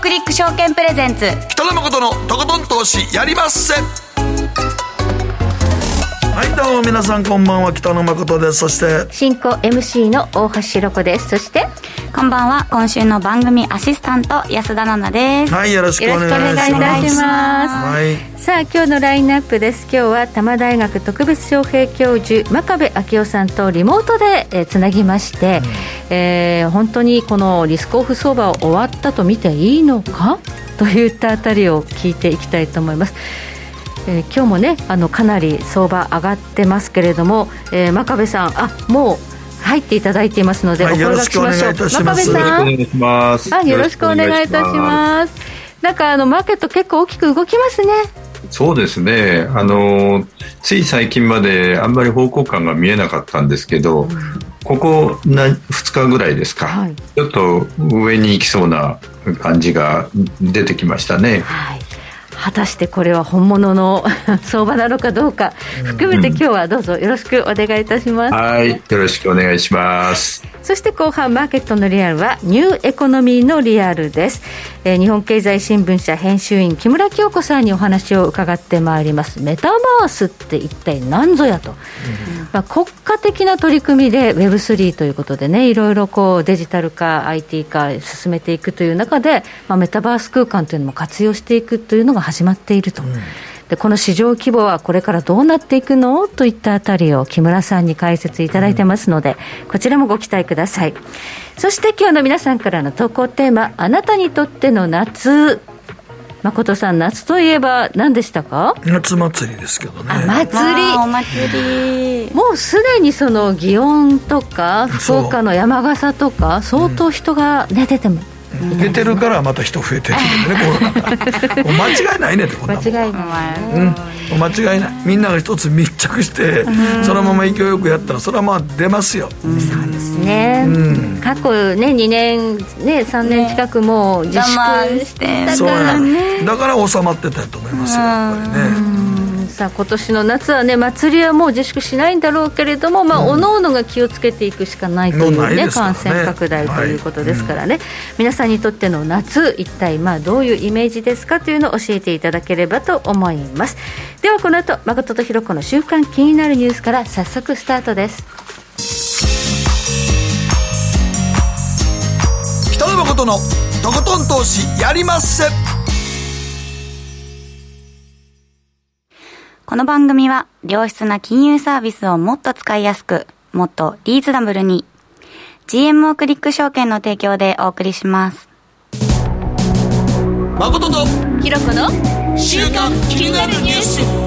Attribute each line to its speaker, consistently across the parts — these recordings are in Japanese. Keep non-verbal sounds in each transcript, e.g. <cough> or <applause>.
Speaker 1: クリック証券プレゼンツ。
Speaker 2: 北野誠のとことん投資やりまっせ。はいどうも皆さんこんばんは。北野誠です。そして
Speaker 3: 進行 MC の大橋ろ子です。そして
Speaker 1: こんばんは。今週の番組アシスタント安田奈々です。
Speaker 2: はいよろしくお願いします。
Speaker 3: よろしくお願いいたします。
Speaker 2: はい
Speaker 3: さあ今日のラインナップです。今日は多摩大学特別招聘教授真壁昭夫さんとリモートで、えーつなぎまして、えー本当にこのリスクオフ相場を終わったと見ていいのか？といったあたりを聞いていきたいと思います。えー今日もねあのかなり相場上がってますけれども、えー真壁さんあもう入っていただいていますので、
Speaker 2: はい
Speaker 3: お声掛けしましょう。
Speaker 2: よろしくお願いいたします。
Speaker 3: 真壁さん。
Speaker 4: お願いします。
Speaker 3: あよろしくお願いいたします。なんかあのマーケット結構大きく動きますね。
Speaker 4: す。そうですね。あの、つい最近まであんまり方向感が見えなかったんですけど、ここな2日ぐらいですか、
Speaker 3: はい
Speaker 4: ちょっと上に行きそうな感じが出てきましたね。
Speaker 3: はい、果たしてこれは本物の <laughs> 相場なのかどうか含めて今日はどうぞよろしくお願いいたします、
Speaker 4: はい。よろしくお願いします。
Speaker 3: そして後半マーケットのリアルはニューエコノミーのリアルです、えー日本経済新聞社編集員木村京子さんにお話を伺ってまいります。メタバースって一体何ぞやと、まあ、国家的な取り組みで Web3 ということでねいろいろこうデジタル化 IT 化進めていくという中で、まあ、メタバース空間というのも活用していくというのが始まっていると。でこの市場規模はこれからどうなっていくの？といったあたりを木村さんに解説いただいてますので、こちらもご期待ください。そして今日の皆さんからの投稿テーマあなたにとっての夏。誠さん夏といえば何でしたか？
Speaker 2: 夏祭りですけどね。
Speaker 3: あ祭
Speaker 1: あーお
Speaker 3: り
Speaker 1: 祭り。
Speaker 3: もうすでにその祇園とか福岡の山笠とか相当人が、ね出ても
Speaker 2: 出てるからまた人増えてるんでねコロナが間違いないねってこんなもん。
Speaker 3: 間違いない。
Speaker 2: うん、間違いない。みんなが一つ密着してそのまま勢いよくやったらそれはまあ出ますよ、
Speaker 3: ですね、過去ね2年ね3年近くもう自
Speaker 1: 我
Speaker 3: 粛
Speaker 1: 慢して。
Speaker 2: そうや
Speaker 3: からね
Speaker 2: だから収まってたと思いますよやっぱりね
Speaker 3: さあ今年の夏はね祭りはもう自粛しないんだろうけれども、まあおのおのが気をつけていくしかないというね
Speaker 2: ね。
Speaker 3: 感染拡大ということですからね、皆さんにとっての夏一体まあどういうイメージですかというのを教えていただければと思います。ではこの後誠とひろ子の週刊気になるニュースから早速スタートです。
Speaker 2: 北野誠のとことん投資やりまっせ
Speaker 1: この番組は良質な金融サービスをもっと使いやすくもっとリーズナブルに。GMO クリック証券の提供でお送りします。
Speaker 2: 誠と
Speaker 3: ひろ子の
Speaker 2: 週刊気になるニュース。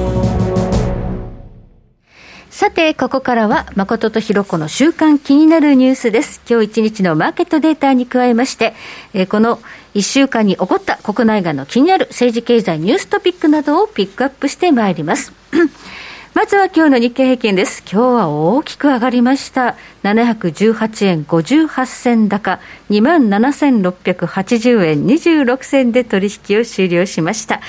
Speaker 3: さて、ここからは、誠とひろ子の週間気になるニュースです。今日一日のマーケットデータに加えまして、えーこの1週間に起こった国内外の気になる政治経済ニューストピックなどをピックアップしてまいります。<clears throat> まずは今日の日経平均です。今日は大きく上がりました。718円58銭高、27,680円26銭で取引を終了しました。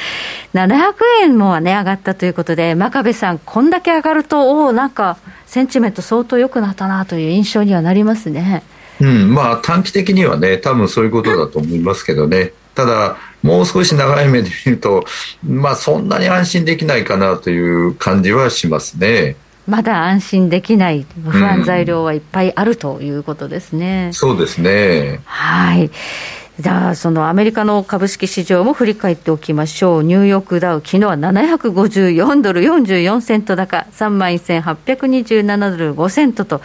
Speaker 3: 700円もね、上がったということで、真壁さん、こんだけ上がると、おお、なんか、センチメント相当良くなったなという印象にはなりますね。
Speaker 4: うん、まあ短期的にはね、多分そういうことだと思いますけどね。ただ、もう少し長い目で見ると、まあそんなに安心できないかなという感じはしますね。
Speaker 3: まだ安心できない不安材料はいっぱいあるということですね。
Speaker 4: そうですね。
Speaker 3: はい。じゃあ、そのアメリカの株式市場も振り返っておきましょう。ニューヨークダウ、昨日は754ドル44セント高、31,827ドル5セントと、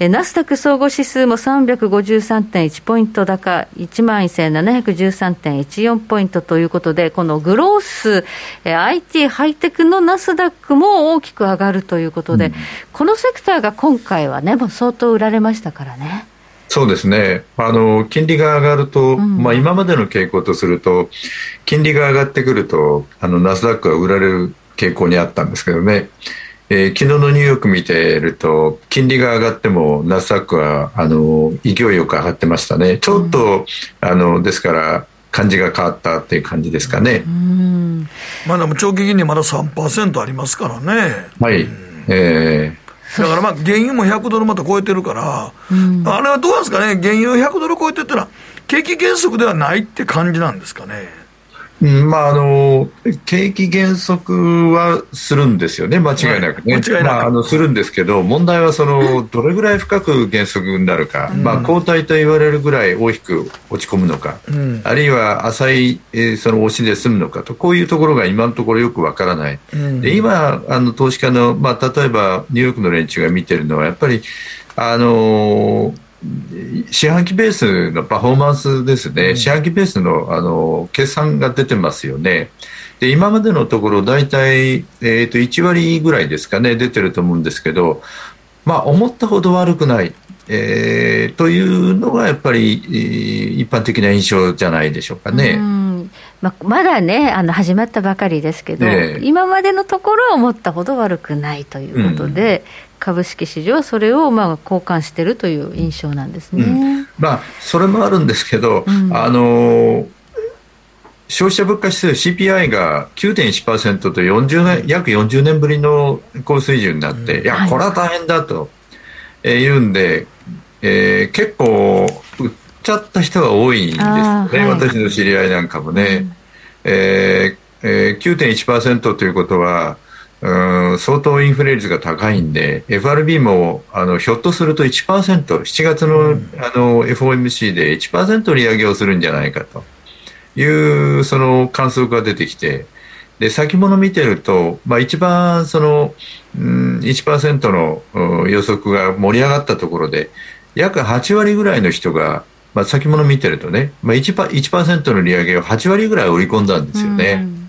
Speaker 3: えナスダック総合指数も353.1ポイント高、11,713.14ポイントということで、このグロース、え IT ハイテクのナスダックも大きく上がるということで、このセクターが今回はね、もう相当売られましたからね。
Speaker 4: そうですね。あの、金利が上がると、まあ今までの傾向とすると、金利が上がってくると、あの、ナスダックは売られる傾向にあったんですけどね。えー昨日のニューヨーク見てると、金利が上がっても、ナスダックは、あの、勢いよく上がってましたね。ちょっと、あの、ですから、感じが変わったっていう感じですかね。
Speaker 2: まあでも長期金利まだ3%ありますからね
Speaker 4: はい。え
Speaker 2: だからまあ原油も100ドルまた超えてるから、あれはどうなんですかね、原油100ドル超えてったら、景気減速ではないって感じなんですかね。
Speaker 4: うんまあ、あの景気減速はするんですよね、間違いなくね、
Speaker 2: 間違いなく。
Speaker 4: まあ、あのするんですけど、問題はそのどれぐらい深く減速になるか、まあ、後退と言われるぐらい大きく落ち込むのか、
Speaker 2: ん。
Speaker 4: あるいは浅い、えーその押しで済むのかと、こういうところが今のところよくわからない、
Speaker 2: ん。
Speaker 4: で今、あの投資家の、まあ、例えばニューヨークの連中が見てるのは、やっぱり、あのー四半期ベースのパフォーマンスですね、四半期ベースのあの決算が出てますよね。で今までのところ、大体、えー、と1割ぐらいですかね、出てると思うんですけど、まあ、思ったほど悪くない、えーというのがやっぱり、えー一般的な印象じゃないでしょうかね。
Speaker 3: うん。ままだねあの始まったばかりですけど、
Speaker 4: ええ。
Speaker 3: 今までのところは思ったほど悪くないということで、株式市場はそれをまあ交換しているという印象なんですね。
Speaker 4: まあ、それもあるんですけど、
Speaker 3: うん。
Speaker 4: あの消費者物価指数 CPI が9.1%と40年約40年ぶりの高水準になって、いや、
Speaker 3: はい。
Speaker 4: これは大変だと、えー言うんで、えー結構、売っちゃった人が多いんですよね、
Speaker 3: はい。
Speaker 4: 私の知り合いなんかもね。えーえー9.1%ということは、うん相当インフレ率が高いんで、FRB もあのひょっとすると1%、7月の,、あの FOMC で1%利上げをするんじゃないかと。いうその観測が出てきて、で先物見てると、まあ、一番その、うん、1%のうん予測が盛り上がったところで、約8割ぐらいの人が、まあ、先物見てるとね、まあ1、1%の利上げを8割ぐらい織り込んだんですよね。
Speaker 3: うん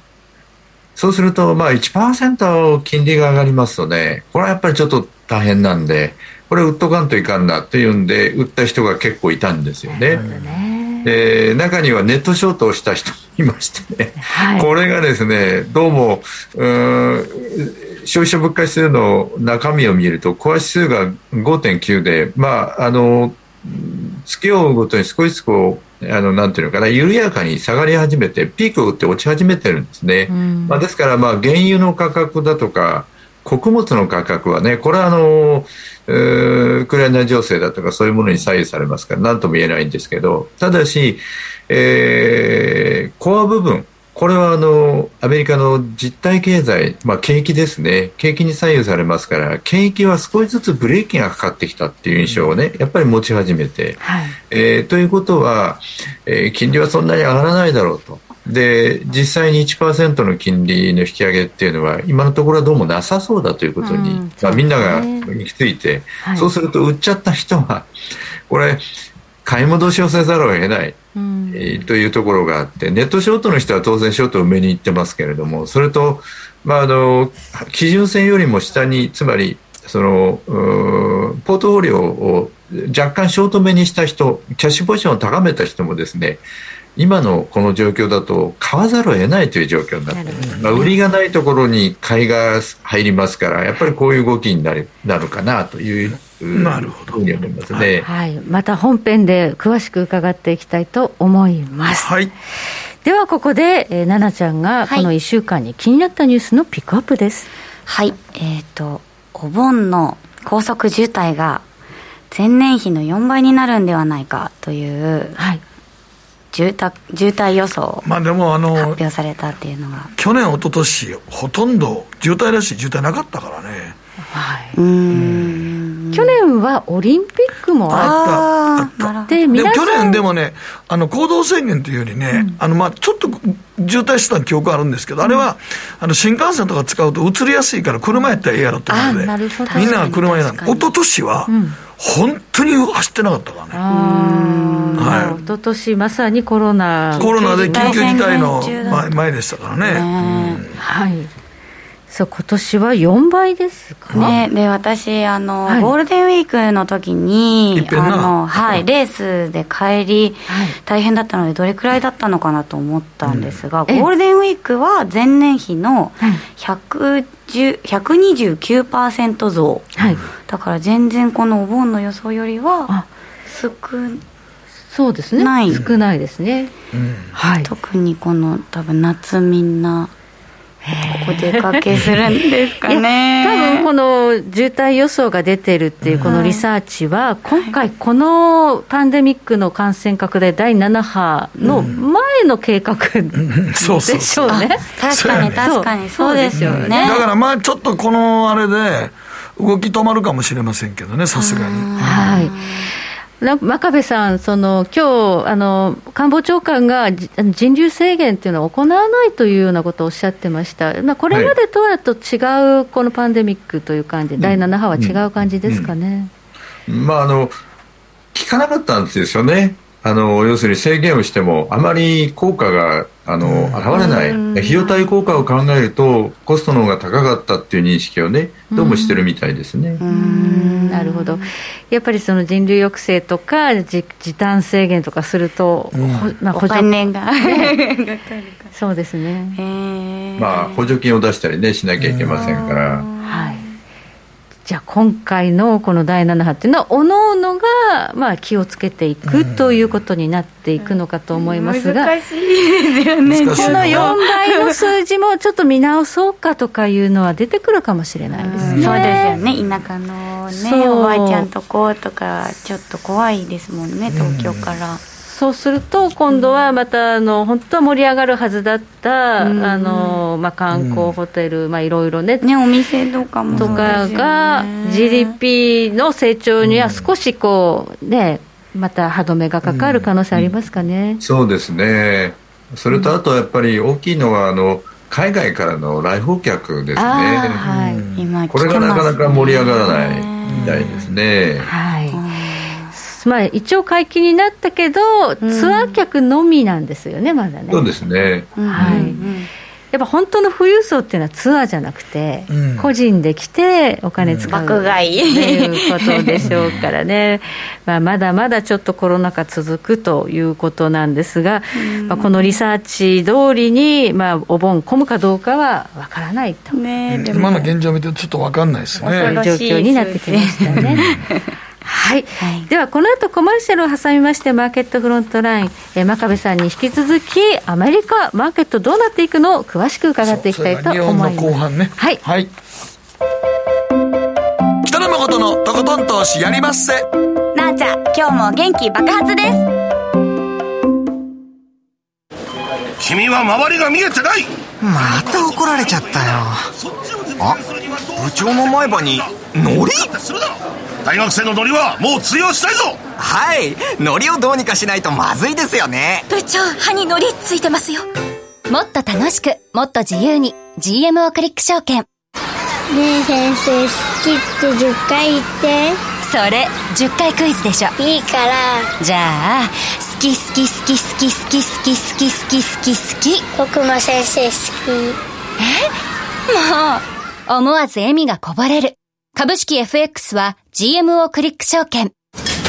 Speaker 4: そうすると、まあ1%金利が上がりますとね、これはやっぱりちょっと大変なんで、これ売っとかんといかんなっていうんで、売った人が結構いたんですよね。
Speaker 3: ね。
Speaker 4: で中にはネットショートをした人もいましてね、
Speaker 3: はい。
Speaker 4: これがですね、どうも、うーん消費者物価指数の中身を見ると、コア指数が5.9で、まあ、あの、月を追うごとに少しずつこう、あの、なんていうのかな、緩やかに下がり始めて、ピークを打って落ち始めてるんですね。
Speaker 3: うん
Speaker 4: まあ、ですから、まあ、原油の価格だとか、穀物の価格はね、これはあの、えーウクライナ情勢だとかそういうものに左右されますから、なんとも言えないんですけど、ただし、えーコア部分、これはあのアメリカの実体経済、まあ、景気ですね、景気に左右されますから、景気は少しずつブレーキがかかってきたっていう印象をね、やっぱり持ち始めて、
Speaker 3: はい。
Speaker 4: えーということは、えー金利はそんなに上がらないだろうと。で実際に1%の金利の引き上げっていうのは今のところはどうもなさそうだということに、
Speaker 3: うん。
Speaker 4: まあ、みんなが行き着いて、
Speaker 3: はい。
Speaker 4: そうすると売っちゃった人はこれ買い戻しをせざるを得ない、
Speaker 3: うん。
Speaker 4: えーというところがあってネットショートの人は当然ショートを埋めに行ってますけれどもそれと、まあ、あの基準線よりも下につまりそのポートフォリオを若干ショート目にした人キャッシュポジションを高めた人もですね今のこの状況だと買わざるを得ないという状況になってまあ、売りがないところに買いが入りますからやっぱりこういう動きになるなるかなという
Speaker 2: なるほど
Speaker 4: ふうに思いますね。
Speaker 3: はい、また本編で詳しく伺っていきたいと思います。
Speaker 2: はい。
Speaker 3: ではここで、えー、奈々ちゃんがこの1週間に気になったニュースのピックアップです。
Speaker 1: はい。えっ、と、お盆の高速渋滞が前年比の4倍になるんではないかという
Speaker 3: はい。
Speaker 1: 渋滞渋滞予想を
Speaker 2: まあでもあ
Speaker 1: 発
Speaker 2: の、
Speaker 1: 表されたっていうのが。
Speaker 2: 去年、一昨年ほとんど渋滞らしい渋滞なかったからね。
Speaker 3: はい。
Speaker 1: うーん。
Speaker 3: 去年はオリンピックもあ
Speaker 2: あった
Speaker 1: あ。
Speaker 3: って、
Speaker 2: でも
Speaker 3: 皆さん
Speaker 2: 去年でもね、あの行動制限というよりね、あのまあちょっと渋滞した記憶あるんですけど、あれはあの新幹線とか使うと移りやすいから、車やったらええやろということで、みんなが車選んで、
Speaker 1: 確かに
Speaker 2: 一昨年は、本当に走ってなかったからね。はい。
Speaker 3: 一昨年まさにコロナ。
Speaker 2: コロナで緊急事態の前前でしたからね。
Speaker 3: はいそう今年は4倍ですか
Speaker 1: ね、で私あの、
Speaker 3: はい。
Speaker 1: ゴールデンウィークの時にあの、はい、レースで帰り、
Speaker 3: はい。
Speaker 1: 大変だったのでどれくらいだったのかなと思ったんですが、
Speaker 3: ええ。
Speaker 1: ゴールデンウィークは前年比の
Speaker 3: はい。
Speaker 1: 110 129%増。
Speaker 3: はい。
Speaker 1: だから全然このお盆の予想よりは
Speaker 3: あ。
Speaker 1: 少
Speaker 3: そうですね。
Speaker 1: ない
Speaker 3: 少ないですね。
Speaker 2: うん。
Speaker 3: はい。
Speaker 1: 特にこの多分夏みんなお出かけするんですかね。
Speaker 3: 多分この渋滞予想が出てるっていうこのリサーチは、今回、このパンデミックの感染拡大第7波の前の計画で
Speaker 2: そうそう
Speaker 3: しょう。ね。
Speaker 1: 確かに確かにそうですよね。
Speaker 2: だからまあちょっとこのあれで動き止まるかもしれませんけどねさすがに。
Speaker 3: はい。な真壁さん、その今日あの官房長官がじ人流制限っていうのを行わないというようなことをおっしゃってました、まあ、これまでとはと違うこのパンデミックという感じ、第7波は違う感じですかね。
Speaker 4: まあ、あの聞かなかったんですよね。あの要するに制限をしてもあまり効果があの、現れない、費用対効果を考えるとコストの方が高かったっていう認識をねどうもしてるみたいですね。
Speaker 3: うん。なるほど。やっぱりその人流抑制とか時時短制限とかすると、ほまあ
Speaker 1: お金が。<laughs>
Speaker 3: そうですね。
Speaker 4: まあ、補助金を出したりねしなきゃいけませんから。
Speaker 3: はい、じゃあ今回のこの第7波っていうのはおのおのがまあ気をつけていくということになっていくのかと思いますが、
Speaker 1: 難しいですよね。
Speaker 3: この4倍の数字もちょっと見直そうかとかいうのは出てくるかもしれないですね。
Speaker 1: そうですよね。田舎のねおばあちゃんとことかちょっと怖いですもんね東京から、
Speaker 3: そうすると今度はまたあの本当は盛り上がるはずだった、
Speaker 1: うん
Speaker 3: あのまあ、観光ホテル、まあ、いろいろね
Speaker 1: ねお店とかも
Speaker 3: とかが GDP の成長には少しこうねまた歯止めがかかる可能性ありますかね。
Speaker 4: そうですね。それとあとやっぱり大きいのはあの海外からの来訪客ですね。
Speaker 3: はい、
Speaker 1: 今
Speaker 4: これがなかなか盛り上がらないみたいですね。
Speaker 3: はいまあ、一応解禁になったけど、ツアー客のみなんですよね、まだね。
Speaker 4: そうですね。
Speaker 3: はい。やっぱ本当の富裕層っていうのはツアーじゃなくて、
Speaker 2: うん。
Speaker 3: 個人で来てお金使う、
Speaker 1: 爆買い。
Speaker 3: っていうことでしょうからね、<laughs> まあ、まだまだちょっとコロナ禍続くということなんですが、まあ、このリサーチ通りに、まあ、お盆混むかどうかはわからないと。
Speaker 1: ねで
Speaker 2: 今の
Speaker 1: も
Speaker 2: 現状を見てちょっと分かんないです
Speaker 3: そう
Speaker 2: ね
Speaker 3: いう状況になってきましたね。はい、
Speaker 1: はい。
Speaker 3: ではこの後コマーシャルを挟みましてマーケットフロントライン、えー真壁さんに引き続きアメリカマーケットどうなっていくのを詳しく伺っていきたいと思います
Speaker 2: が日本の後半ね。
Speaker 3: はい。
Speaker 2: はい、北野誠のとことん投資やりまっせ。
Speaker 1: なあちゃん今日も元気爆発です。
Speaker 5: 君は周りが見えてない。
Speaker 6: また怒られちゃったよ。あ部長の前歯にノリ
Speaker 5: 大学生のノリはもう通用したいぞ。
Speaker 6: はい。ノリをどうにかしないとまずいですよね。
Speaker 7: 部長歯にのりついてますよ。もっと楽しくもっと自由に GMO クリック証券。
Speaker 8: ねえ先生好きって10回言って。
Speaker 7: それ10回クイズでしょ。
Speaker 8: いいから。
Speaker 7: じゃあ好き好き好き好き好き好き好き好き好き。好き
Speaker 8: 僕も先生好
Speaker 7: もう思わず笑みがこぼれる株式 FX は GMO クリック証券。
Speaker 5: い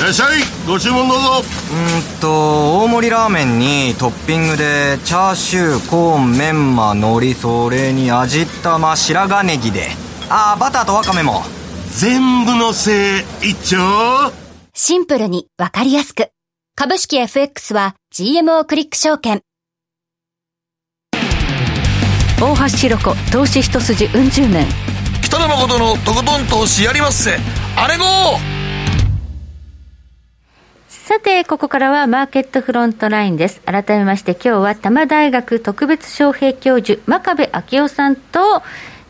Speaker 5: らっしゃい。ご注文どうぞ。
Speaker 6: うーんと大盛りラーメンにトッピングでチャーシューコーンメンマ海苔それに味玉白髪ネギで。あーバターとワカメも。
Speaker 5: 全部のせい一丁。
Speaker 7: シンプルにわかりやすく。株式 FX は GMO クリック証券。
Speaker 3: 大橋ひろ子投資一筋うん十年
Speaker 2: 北野誠のとことん投資やりまっせあれご
Speaker 3: さてここからはマーケットフロントラインです。改めまして今日は多摩大学特別招聘教授真壁昭夫さんと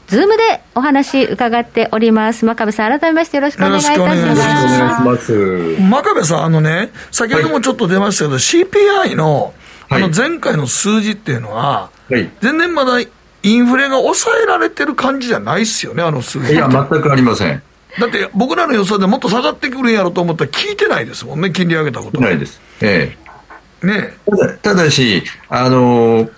Speaker 3: ズームでお話伺っております。真壁さん改めましてよろしくお願いいたします。
Speaker 2: よろしくお願いします。真壁さん、あのね、先ほどもちょっと出ましたけど、CPI のあの
Speaker 4: はい
Speaker 2: 前回の数字っていうのは、
Speaker 4: はい。
Speaker 2: 全然まだインフレが抑えられてる感じじゃないっすよね、あの数字
Speaker 4: いや、全くありません。
Speaker 2: だって僕らの予想でもっと下がってくるんやろと思ったら聞いてないですもんね、金利上げたこと。
Speaker 4: ないです。ええ。
Speaker 2: ね
Speaker 4: ただただし、あの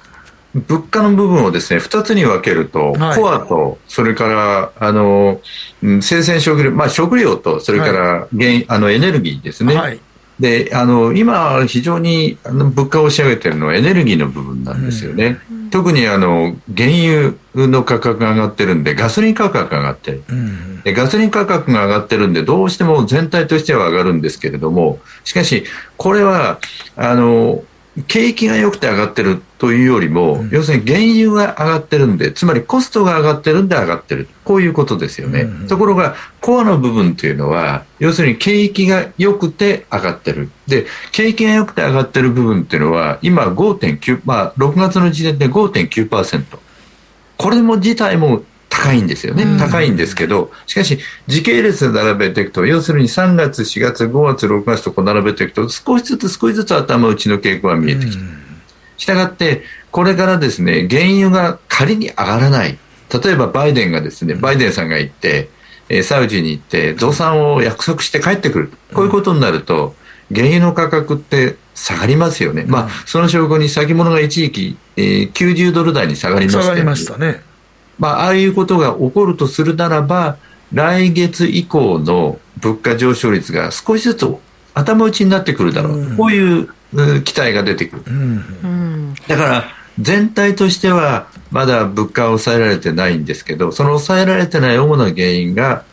Speaker 4: 物価の部分をですね、二つに分けると、
Speaker 2: はい
Speaker 4: コアと、それから、あのうん生鮮食料、まあ食料と、それから原、あのエネルギーですね。
Speaker 2: はい。
Speaker 4: で、あの、今、非常にあの物価を押し上げてるのはエネルギーの部分なんですよね。特にあの、原油の価格が上がってるんで、ガソリン価格が上がってる。
Speaker 2: うん。
Speaker 4: でガソリン価格が上がってるんで、どうしても全体としては上がるんですけれども、しかし、これは、あの、景気が良くて上がってるというよりも、うん、要するに原油が上がってるんで、つまりコストが上がってるんで上がってる。こういうことですよね。うん、ところが、コアの部分というのは、要するに景気が良くて上がってる。で、景気が良くて上がってる部分っていうのは、今5.9、まあ、6月の時点で5.9%。これも自体も高いんですよね、高いんですけど、しかし、時系列で並べていくと、要するに3月、4月、5月、6月とこう並べていくと、少しずつ少しずつ頭打ちの傾向が見えてきて、したがって、これからですね、原油が仮に上がらない、例えばバイデンがですね、バイデンさんが行って、えサウジに行って、増産を約束して帰ってくる、こういうことになると、原油の価格って下がりますよね、まあ、その証拠に先物が一時期、えー、90ドル台に下がりました
Speaker 2: 下がりましたね。
Speaker 4: まあ、ああいうことが起こるとするならば、来月以降の物価上昇率が少しずつ頭打ちになってくるだろう、うん、こういう期待が出てくる。うん、だから全体としてはまだ物価は抑えられてないんですけど、その抑えられてない主な原因が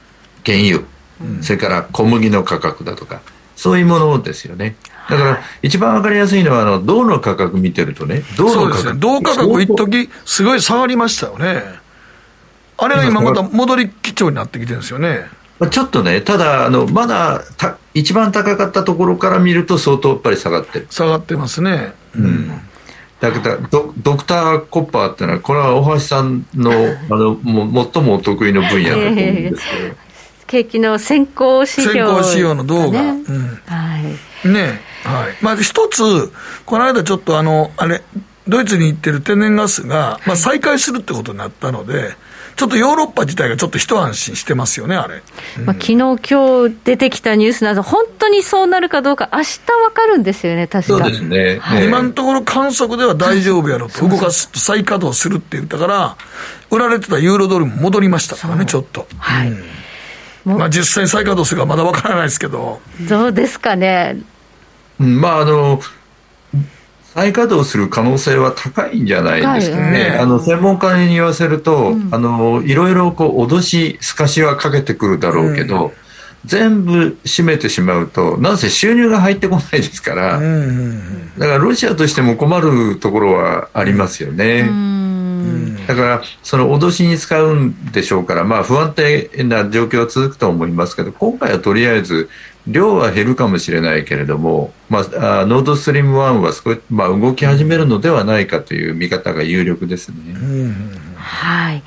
Speaker 4: 原油、うん、それから小麦の価格だとか、そういうものですよね。だから、一番わかりやすいのは、あの、銅の価格見てるとね、銅の価格。ね、
Speaker 2: 銅価格一時すごい下がりましたよね。あれが今また戻り基調になってきてるんですよね。
Speaker 4: ちょっとね、ただ、あのまだた一番高かったところから見ると、相当やっぱり下がってる。
Speaker 2: 下がってますね。うん。
Speaker 4: だけどド、ドクター・コッパーっていうのは、これは大橋さんの <laughs> あのも最もお得意の分野だと思うんですけど。
Speaker 3: 景気の先行指標、
Speaker 2: 先行指標の動画。ね、うん、はい。ねはい。まあ、一つ、この間ちょっとあの、あれ、ドイツに行ってる天然ガスが、まあ、再開するってことになったので、ちょっとヨーロッパ自体がちょっと一安心してますよね、あれ。
Speaker 3: うん、まあ、昨日今日出てきたニュースなど、本当にそうなるかどうか、明日わかるんですよね、確
Speaker 4: かそうですね、
Speaker 2: はい、今のところ観測では大丈夫やろと、動かすと再稼働するって言ったから、売られてたユーロドルも戻りましたからね、ちょっと。はい、うん、まあ、実際再稼働するかまだわからないですけど。
Speaker 3: どうですかね。
Speaker 4: まああの再稼働する可能性は高いんじゃないですかね。あの専門家に言わせると、うん、あのいろいろこう脅し透かしはかけてくるだろうけど、うん、全部閉めてしまうとなんせ収入が入ってこないですから、うん、だからロシアとしても困るところはありますよね。だからその脅しに使うんでしょうから、まあ、不安定な状況は続くと思いますけど今回はとりあえず量は減るかもしれないけれども、まあ、あノードストリーム1は少し、まあ、動き始めるのではないかという見方が有力ですね。
Speaker 3: はい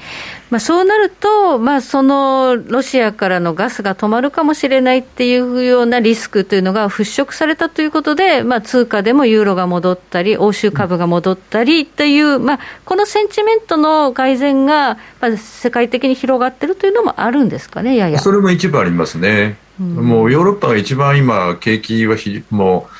Speaker 3: まあ、そうなると、まあ、そのロシアからのガスが止まるかもしれないっていうようなリスクというのが払拭されたということで、まあ、通貨でもユーロが戻ったり、欧州株が戻ったりという、まあ、このセンチメントの改善が、まあ、世界的に広がってるというのもあるんですかね、やや。
Speaker 4: それも一部ありますね。もうヨーロッパが一番今、景気はひもう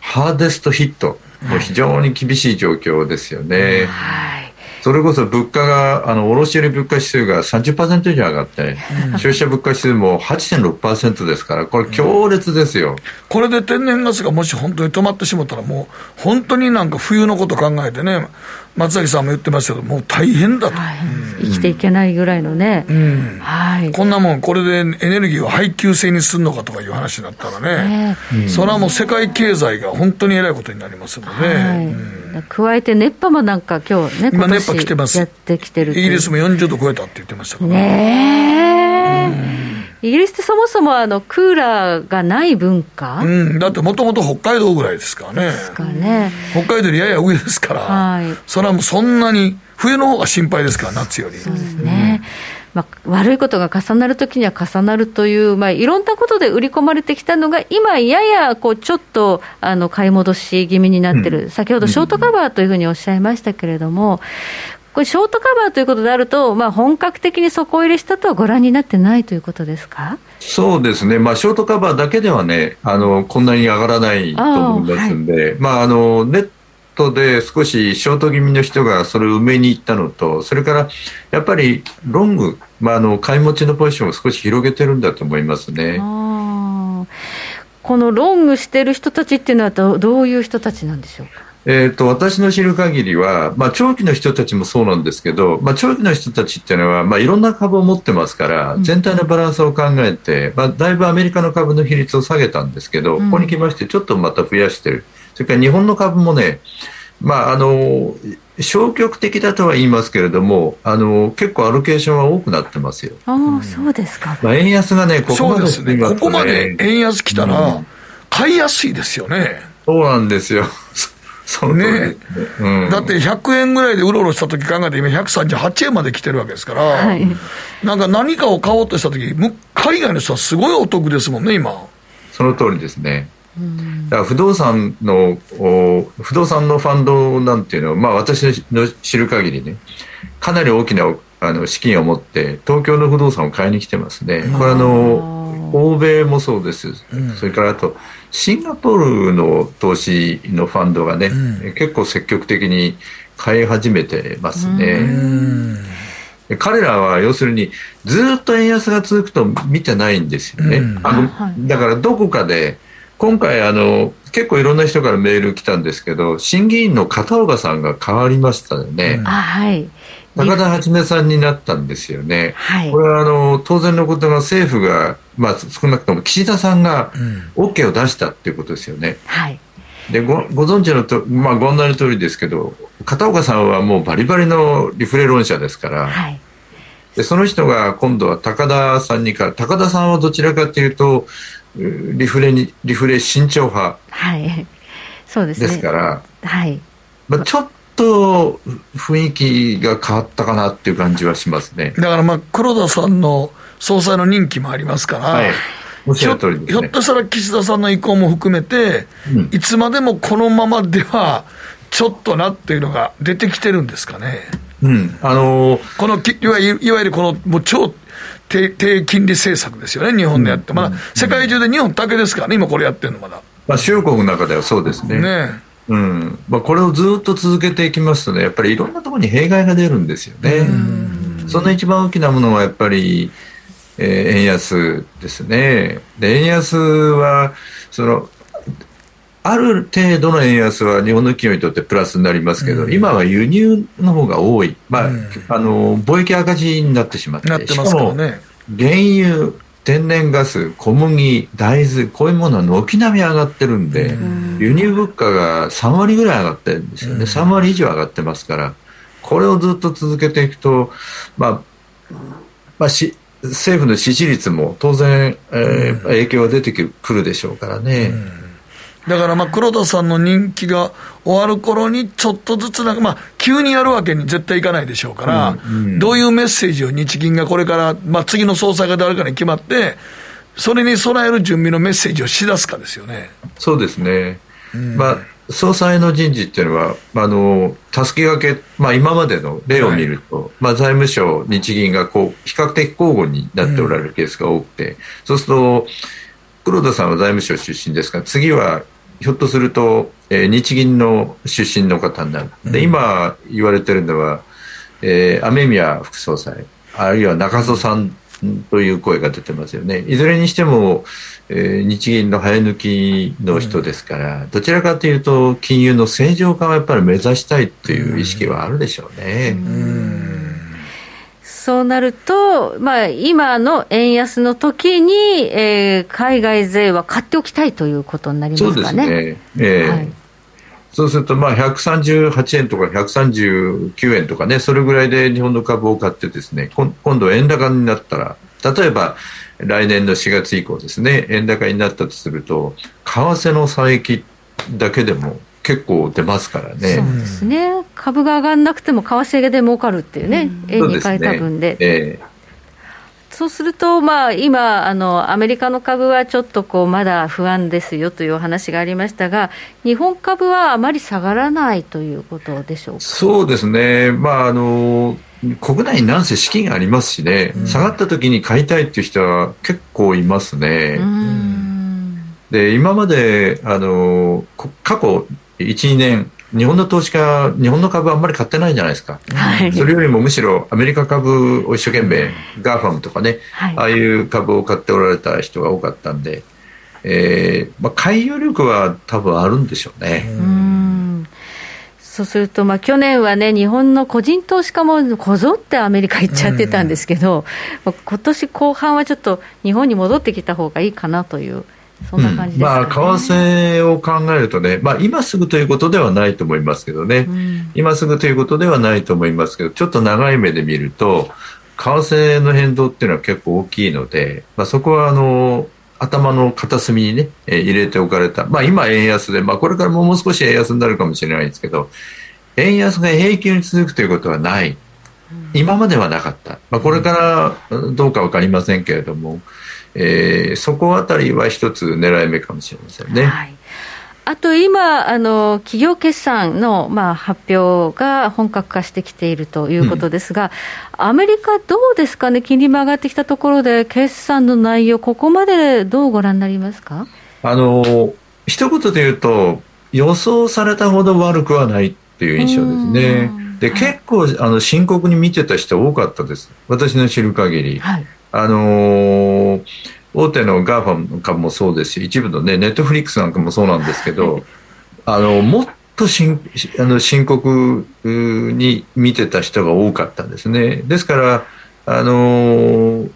Speaker 4: ハーデストヒット、もう非常に厳しい状況ですよね。はいそれこそ物価が、あの、卸売物価指数が30%以上上がって、消費者物価指数も8.6%ですから、これ強烈ですよ、うん、
Speaker 2: これで天然ガスがもし本当に止まってしまったら、もう本当になんか冬のこと考えてね、松崎さんも言ってましたけど、もう大変だと、はい。
Speaker 3: うん、生きていけないぐらいのね、うん、
Speaker 2: はい、こんなもん、これでエネルギーを配給制にするのかとかいう話になったらね、ねそれはもう世界経済が本当にえらいことになりますので、はい。
Speaker 3: うん、加えて熱波もなんか今日ね、今熱波来てます。やってきてる
Speaker 2: イギリスも40度超えたって言ってましたから。ね
Speaker 3: イギリスってそもそもあのクーラーがない文化、
Speaker 2: うん、だってもともと北海道ぐらいですからね。ですかね。北海道よりやや上ですから、はい、それはもうそんなに冬の方が心配ですから夏より。
Speaker 3: そうですね、うん。まあ、悪いことが重なるときには重なるという、まあ、いろんなことで売り込まれてきたのが、今、ややこうちょっとあの買い戻し気味になってる、うん、先ほどショートカバーというふうにおっしゃいましたけれども、これ、ショートカバーということであると、まあ、本格的に底入れしたとはご覧になってないということですか？
Speaker 4: そうですね、まあ、ショートカバーだけではね、あのこんなに上がらないと思いますんで、はい、まあ、あのネットで少しショート気味の人がそれを埋めに行ったのと、それからやっぱりロング、まあ、あの買い持ちのポジションを少し広げてるんだと思いますね。
Speaker 3: このロングしてる人たちっていうのはど、どういう人たちなんでしょう？か。
Speaker 4: えーと、私の知る限りは、まあ、長期の人たちもそうなんですけど、まあ、長期の人たちっていうのは、まあ、いろんな株を持ってますから、全体のバランスを考えて、まあ、だいぶアメリカの株の比率を下げたんですけど、ここに来まして、ちょっとまた増やしてる。それから日本の株もね、まあ、あの消極的だとは言いますけれども、あの結構アロケーションは多くなってますよ。
Speaker 3: ああ、そうですか。
Speaker 4: まあ、円安がね、ここまで、
Speaker 2: ね、ここまで円安来たら、買いやすいですよね。
Speaker 4: そうなんですよ。
Speaker 2: そうね、うん、だって100円ぐらいでうろうろした時考えて、今、138円まで来てるわけですから、はい、なんか何かを買おうとした時海外の人はすごいお得ですもんね、今。
Speaker 4: その通りですね。だから不動産の不動産のファンドなんていうのは、まあ、私の知る限りねかなり大きなあの資金を持って東京の不動産を買いに来てますね。これあの欧米もそうです、うん、それからあとシンガポールの投資のファンドがね、うん、結構積極的に買い始めてますね。彼らは要するにずっと円安が続くと見てないんですよね。だからどこかで今回あの結構いろんな人からメール来たんですけど審議員の片岡さんが変わりましたよね、うん、
Speaker 3: はい
Speaker 4: 高田初さんになったんですよね、はい、これはあの当然のことが政府が、まあ、少なくとも岸田さんが OK を出したっていうことですよね、
Speaker 3: はい、
Speaker 4: でごご存知のと、まあ、ご案内の通りですけど片岡さんはもうバリバリのリフレ論者ですから、はい、でその人が今度は高田さんにか高田さんはどちらかというとリフレにリフレ慎重派
Speaker 3: はい。そうです、ね、
Speaker 4: ですから。
Speaker 3: はい。
Speaker 4: まあ、ちょっと雰囲気が変わったかなっていう感じはしますね。
Speaker 2: だからまあ黒田さんの総裁の任期もありますから、はい。
Speaker 4: おっしゃる通り、
Speaker 2: ね、ひょっとしたら岸田さんの意向も含めて、うん、いつまでもこのままではちょっとなっていうのが出てきてるんですかね。
Speaker 4: うん。あのー、
Speaker 2: このいわゆるいわゆるこのもう超低低金利政策ですよね、日本でやって、まだ世界中で日本だけですからね、今これやってるのまだ。
Speaker 4: まあ、主要国の中ではそうですね。
Speaker 2: ね
Speaker 4: うん。まあ、これをずっと続けていきますとね、やっぱりいろんなところに弊害が出るんですよね。その一番大きなものはやっぱり、えー、円安ですね。で円安はそのある程度の円安は日本の企業にとってプラスになりますけど、うん、今は輸入の方が多い、まあ、うん、あの貿易赤字になってしまって、
Speaker 2: なってますからね、
Speaker 4: 原油、天然ガス、小麦、大豆、こういうものは軒並み上がってるんで、うん、輸入物価が3割ぐらい上がってるんですよね、3割以上上がってますから、これをずっと続けていくと、まあまあ、し政府の支持率も当然、えー、影響が出てくるでしょうからね。
Speaker 2: だからまあ黒田さんの人気が終わる頃にちょっとずつなんか、まあ、急にやるわけに絶対いかないでしょうから、うんうん、どういうメッセージを日銀がこれから、まあ、次の総裁が誰かに決まって、それに備える準備のメッセージをしだすかですよね。
Speaker 4: そうですね、うん、まあ総裁の人事っていうのは、あの、たすきがけ、まあ今までの例を見ると、はい、まあ財務省、日銀がこう、比較的交互になっておられるケースが多くて、うん、そうすると、黒田さんは財務省出身ですが、次はひょっとすると、えー、日銀の出身の方になる。で、今言われてるのは、えー、雨宮副総裁、あるいは中曽さんという声が出てますよね。いずれにしても、えー、日銀の早抜きの人ですから、どちらかというと、金融の正常化をやっぱり目指したいという意識はあるでしょうね。
Speaker 3: うんそうなると、まあ、今の円安の時に、えー、海外勢は買っておきたいということになりますかね。そうですね。
Speaker 4: えーはい、そうすると、まあ、138円とか139円とかね、それぐらいで日本の株を買ってですね、今度円高になったら、例えば来年の4月以降ですね、円高になったとすると、為替の差益だけでも結構出ますからね。
Speaker 3: そうですね。株が上がらなくても為替で儲かるっていうね、うん、円に変えた分で。
Speaker 4: でねえー
Speaker 3: そうすると、まあ、今あの、アメリカの株はちょっとこうまだ不安ですよというお話がありましたが、日本株はあまり下がらないということでしょうか？
Speaker 4: そうですね、まああの、国内になんせ資金がありますしね、うん、下がった時に買いたいっていう人は結構いますね。で今まであの過去1、2年、日本の投資家、日本の株あんまり買ってないんじゃないですか、はい、それよりもむしろアメリカ株を一生懸命、 GAFAM とかね、はい、ああいう株を買っておられた人が多かったんで、えーまあ、買い余力は多分あるんでしょうね。
Speaker 3: うそうすると、まあ、去年はね、日本の個人投資家もこぞってアメリカ行っちゃってたんですけど、今年後半はちょっと日本に戻ってきた方がいいかなというそんな感じですか、ね。うん、
Speaker 4: まあ、為替を考えるとね、まあ、今すぐということではないと思いますけどね、うん、今すぐということではないと思いますけど、ちょっと長い目で見ると、為替の変動っていうのは結構大きいので、まあ、そこはあの頭の片隅にね、えー、入れておかれた、まあ、今、円安で、まあ、これからもう少し円安になるかもしれないんですけど、円安が永久に続くということはない、今まではなかった、まあ、これからどうか分かりませんけれども、えー、そこあたりは一つ狙い目かもしれませんね。はい。
Speaker 3: あと今、あの企業決算の、まあ、発表が本格化してきているということですが、うん、アメリカ、どうですかね、金利も上がってきたところで、決算の内容、ここまでどうご覧になりますか？
Speaker 4: あの一言で言うと、予想されたほど悪くはないっていう印象ですね。で結構あの深刻に見てた人多かったです、私の知る限り。はい、あのー大手の GAFAM株もそうですし、一部のね、ネットフリックスなんかもそうなんですけど、あの、もっと深あの深刻に見てた人が多かったんですね。ですから、あの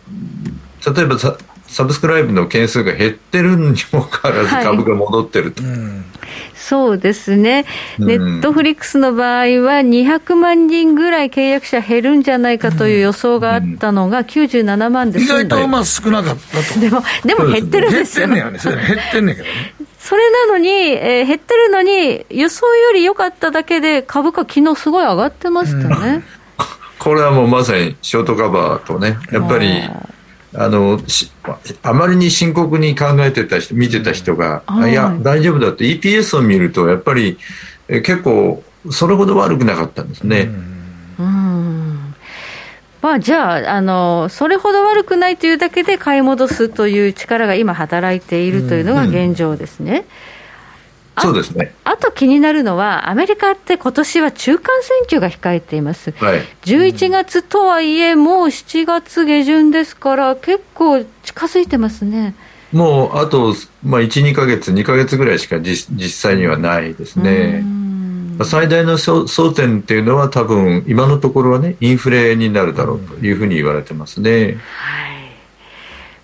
Speaker 4: 例えばさサブスクライブの件数が減ってるにもかかわらず株が戻ってると。はいうん
Speaker 3: そうですね、ネットフリックスの場合は、200万人ぐらい契約者減るんじゃないかという予想があったのが97万です、
Speaker 2: 意外とまあ少なかったと。
Speaker 3: でも、でも減ってるんですよ。
Speaker 2: 減ってんねんね、減ってんねんけどね。
Speaker 3: それなのに、えー、減ってるのに、予想より良かっただけで、株価、昨日すごい上がってましたね。うん、
Speaker 4: これはもうまさにショートカバーとね、やっぱり。あのあまりに深刻に考えてた人見てた人が、い。や大丈夫だって EPS を見るとやっぱりえ結構それほど悪くなかったんですね。
Speaker 3: うん。まあ、じゃああの、それほど悪くないというだけで買い戻すという力が今、働いているというのが現状ですね。うん
Speaker 4: そうですね。
Speaker 3: あと気になるのは、アメリカって今年は中間選挙が控えています、はい、11月とはいえ、もう7月下旬ですから、結構近づいてますね。
Speaker 4: もうあと、まあ、1、2か月、2か月ぐらいしか実実際にはないですね。最大の争点っていうのは、多分今のところはね、インフレになるだろうというふうに言われてますね。はい。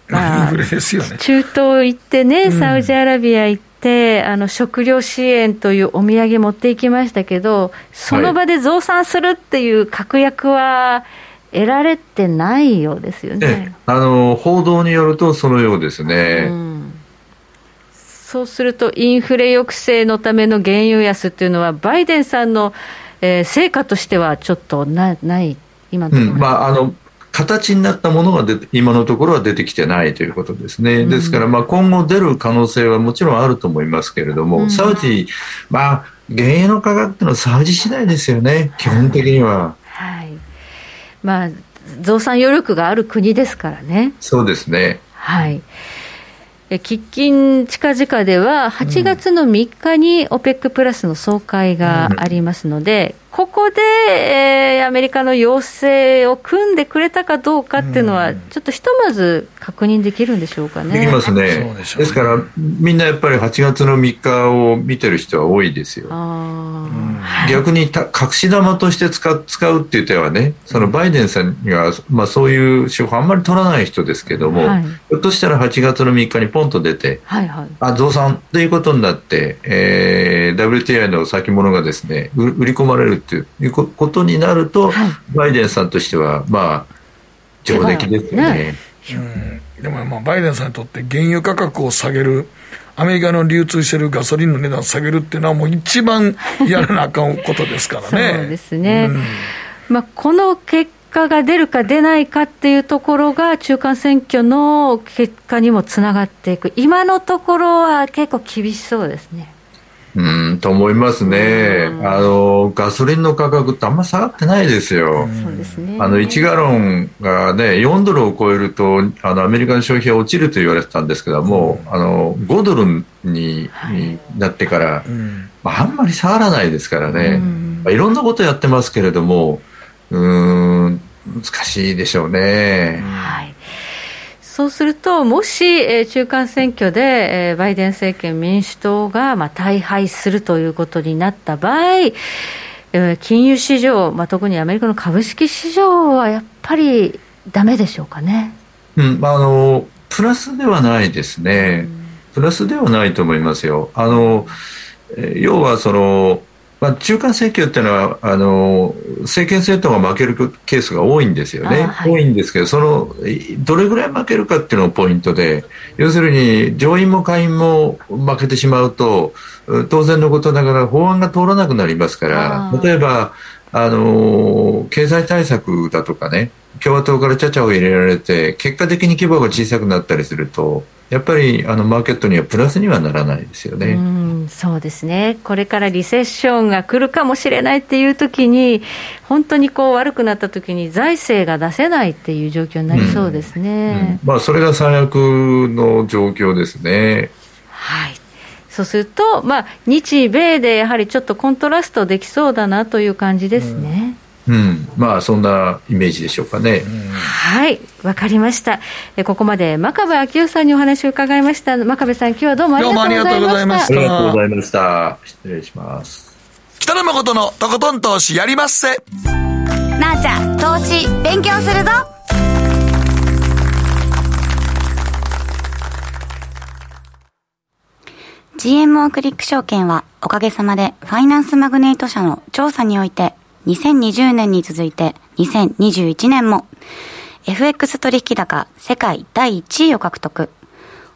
Speaker 2: まあ、<laughs> インフレですよね。
Speaker 3: 中東行ってね、サウジアラビア行って、あの食料支援というお土産持っていきましたけど、その場で増産するっていう確約は得られてないようですよね。
Speaker 4: あの報道によると、そのようですね。うん
Speaker 3: そうすると、インフレ抑制のための原油安っていうのは、バイデンさんの、えー、成果としてはちょっとなない、今のところ、うん、ま
Speaker 4: あ、あの形になったものが今のところは出てきてないということですね。ですから、まあ、今後出る可能性はもちろんあると思いますけれども、うん、サウジ、まあ、原油の価格っていうのはサウジ次第ですよね、基本的には。
Speaker 3: はいまあ、増産余力がある国ですからね。
Speaker 4: そうですね。
Speaker 3: はい。喫緊近々では、8月の3日に OPEC プラスの総会がありますので、ここで、えー、アメリカの要請を組んでくれたかどうかっていうのは、ちょっとひとまず確認できるんでしょうかね。
Speaker 4: できますね。でねですから、みんなやっぱり8月の3日を見てる人は多いですよ。逆にた隠し玉として使使うっていう手はね、そのバイデンさんには、まあ、そういう手法あんまり取らない人ですけども、はい、ひょっとしたら8月の3日にポンと出て、はいはい、あ増産ということになって、えー、WTI の先物がですね売り込まれるっていうことになると、はい、バイデンさんとしては、まあ、上出来ですよね。
Speaker 2: うん、でも、まあ、バイデンさんにとって原油価格を下げる、アメリカの流通してるガソリンの値段を下げるっていうのは、もう一番やらなあかんことですからね。
Speaker 3: そうですね、うん、まあ、この結果が出るか出ないかっていうところが、中間選挙の結果にもつながっていく、今のところは結構厳しそうですね。
Speaker 4: うんと思いますね、あのガソリンの価格ってあんま下がってないですよ、そうですね、あの1ガロンが、ね、4ドルを超えるとあのアメリカの消費が落ちると言われてたんですけども、あの5ドルに,、なってから、まあ、あんまり下がらないですからね、まあ、いろんなことやってますけれども、うん難しいでしょうね。はい
Speaker 3: そうすると、もし、えー、中間選挙で、えー、バイデン政権、民主党が、まあ、大敗するということになった場合、えー、金融市場、まあ、特にアメリカの株式市場はやっぱりだめでしょうかね。
Speaker 4: うんまあ、あのプラスではないですね。プラスではないと思いますよ。あの要はそのまあ、中間選挙っていうのはあの政権政党が負けるケースが多いんですよね、はい、多いんですけどそのどれぐらい負けるかっていうのがポイントで要するに上院も下院も負けてしまうと当然のことながら法案が通らなくなりますから例えばあの経済対策だとかね共和党からちゃちゃを入れられて結果的に規模が小さくなったりするとやっぱりあのマーケットにはプラスにはならないですよね。
Speaker 3: うそうですね。これからリセッションが来るかもしれないっていう時に、本当にこう悪くなった時に財政が出せないっていう状況になりそうですね。うんうん、
Speaker 4: まあそれが最悪の状況ですね。
Speaker 3: はい。そうすると、まあ、日米でやはりちょっとコントラストできそうだなという感じですね。
Speaker 4: うん、まあそんなイメージでしょうかね。
Speaker 3: はいわかりました。えここまで真壁昭夫さんにお話を伺いました。真壁さん今日はどうもありがとうございました。
Speaker 4: ありがとうございました。失礼します。
Speaker 2: 北野誠のとことん投資やりまっせ。
Speaker 1: なあちゃん投資勉強するぞ「GMO クリック証券はおかげさまでファイナンスマグネート社の調査において2020年に続いて2021年も FX 取引高世界第1位を獲得。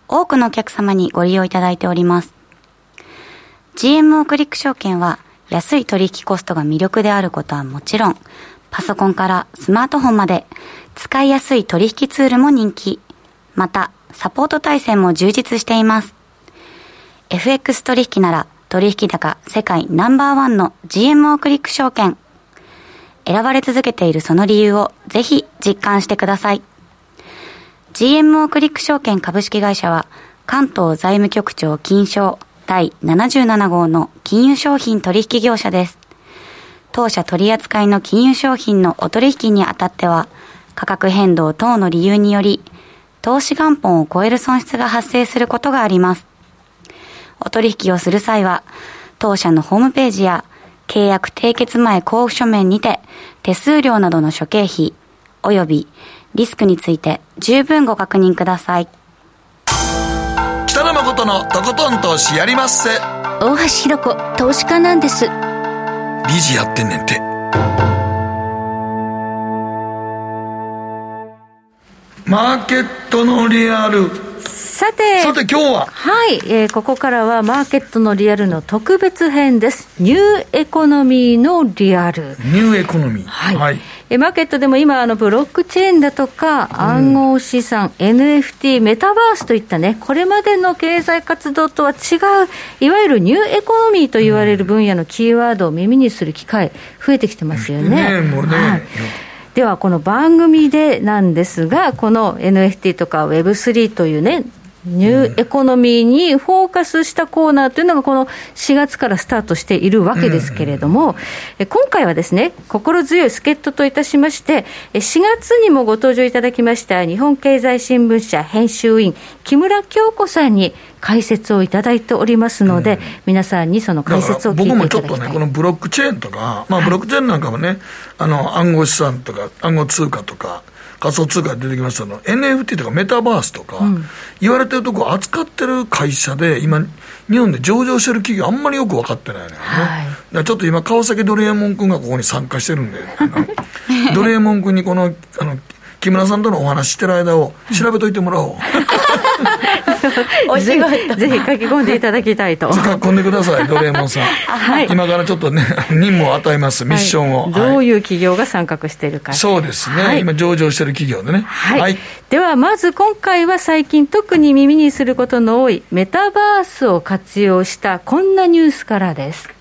Speaker 1: 多くのお客様にご利用いただいております。GMO クリック証券は安い取引コストが魅力であることはもちろん、パソコンからスマートフォンまで使いやすい取引ツールも人気。また、サポート体制も充実しています。FX 取引なら取引高世界ナンバーワンの GMO クリック証券。選ばれ続けているその理由をぜひ実感してください。GMO クリック証券株式会社は関東財務局長金賞第77号の金融商品取引業者です。当社取扱いの金融商品のお取引にあたっては価格変動等の理由により投資元本を超える損失が発生することがあります。お取引をする際は当社のホームページや契約締結前交付書面にて、手数料などの諸経費、及びリスクについて十分ご確認ください。
Speaker 2: 北野誠のとことん投資やりまっせ。
Speaker 7: 大橋ひろ子、投資家なんです。
Speaker 2: 理事やってんねんて。マーケットのリアル。
Speaker 3: さて、
Speaker 2: さて今日は？
Speaker 3: はい、えー、ここからはマーケットのリアルの特別編です。ニューエコノミーのリアル。
Speaker 2: ニューエコノミー。
Speaker 3: はい。はい、えマーケットでも今、あのブロックチェーンだとか、暗号資産、うん、NFT、メタバースといったね、これまでの経済活動とは違う、いわゆるニューエコノミーと言われる分野のキーワードを耳にする機会、増えてきてますよね。
Speaker 2: ねもうね。はい
Speaker 3: ではこの番組でなんですが、この NFT とか Web3 というね、ニューエコノミーにフォーカスしたコーナーというのが、この4月からスタートしているわけですけれども、今回はですね、心強い助っ人といたしまして、4月にもご登場いただきました日本経済新聞社編集員、木村京子さんに解説をいただいておりますので、うん、皆さんにその解説を聞いていただきたい。僕もちょっと
Speaker 2: ね、このブロックチェーンとか、まあ、ブロックチェーンなんかもね、はい、あの暗号資産とか、暗号通貨とか、仮想通貨出てきましたの。NFT とかメタバースとか、言われてるとこ扱ってる会社で今日本で上場してる企業あんまりよく分かってないのよね、はい、ちょっと今川崎ドリエモン君がここに参加してるんで <laughs> ドリエモン君にこのあの木村さんとのお話してる間を調べといてもらおう。
Speaker 3: お仕事ぜひ書き込んでいただきたいと。<laughs>
Speaker 2: 書き込んでください、ドレーモンさん。はい。今からちょっとね、<laughs> 任務を与えます、ミッションを。
Speaker 3: はい、どういう企業が参画しているか。
Speaker 2: そうですね、はい、今上場してる企業でね。
Speaker 3: はい。では、まず今回は最近特に耳にすることの多いメタバースを活用したこんなニュースからです。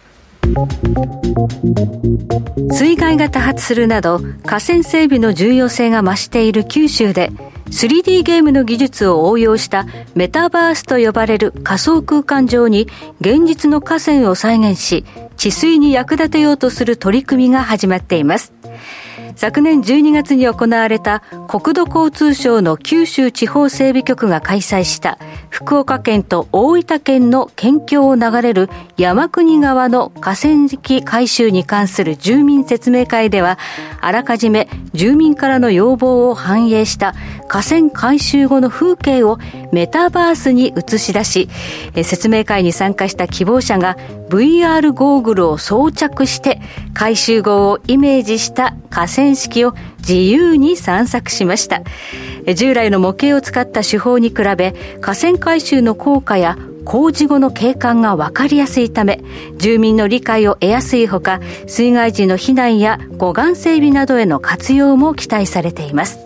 Speaker 3: 水害が多発するなど河川整備の重要性が増している九州で 3D ゲームの技術を応用したメタバースと呼ばれる仮想空間上に現実の河川を再現し治水に役立てようとする取り組みが始まっています。昨年12月に行われた国土交通省の九州地方整備局が開催した福岡県と大分県の県境を流れる山国川の河川敷改修に関する住民説明会では、あらかじめ住民からの要望を反映した河川改修後の風景をメタバースに映し出し、説明会に参加した希望者が VR ゴーグルを装着して改修後をイメージした河川敷を自由に散策しました。従来の模型を使った手法に比べ河川改修の効果や工事後の景観が分かりやすいため、住民の理解を得やすいほか、水害時の避難や護岸整備などへの活用も期待されています。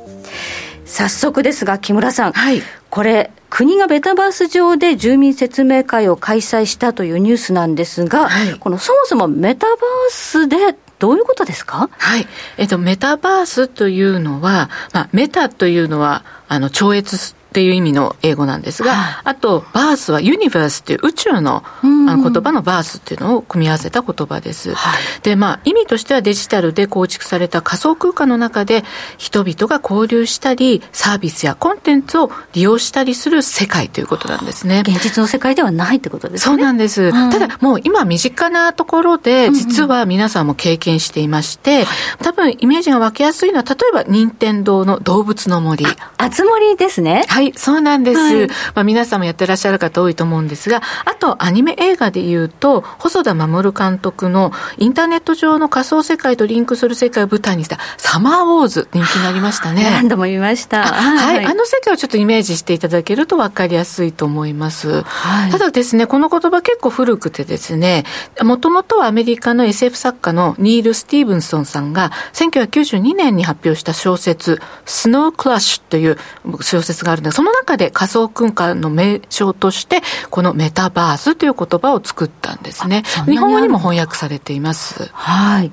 Speaker 3: 早速ですが、木村さん。はい。これ、国がベタバース上で住民説明会を開催したというニュースなんですが、はい、このそもそもメタバースでどういうことですか？
Speaker 9: はい。えっと、メタバースというのは、まあ、メタというのは、あの、超越っていう意味の英語なんですが、はい、あと、バースはユニバースっていう宇宙のあの言葉のバースっていうのを組み合わせた言葉です。はい、で、まあ、意味としてはデジタルで構築された仮想空間の中で人々が交流したり、サービスやコンテンツを利用したりする世界ということなんですね。
Speaker 3: 現実の世界ではないってことですね。
Speaker 9: そうなんです。ただ、もう今身近なところで、実は皆さんも経験していまして、多分イメージが湧きやすいのは、例えば任天堂の動物の森。
Speaker 3: あつ森ですね。
Speaker 9: はい、そうなんです。はい、まあ、皆さんもやってらっしゃる方多いと思うんですが、あとアニメ映画で言うと、細田守監督のインターネット上の仮想世界とリンクする世界を舞台にしたサマーウォーズ人気になりましたね。
Speaker 3: 何度も見ました。
Speaker 9: はい、あの世界をちょっとイメージしていただけると分かりやすいと思います。はい、ただですね、この言葉結構古くてですね、もともとはアメリカの SF 作家のニール・スティーブンソンさんが1992年に発表した小説、スノークラッシュという小説があるんですその中で仮想空間の名称として、このメタバースという言葉を作ったんですね。日本語にも翻訳されています。
Speaker 3: はい。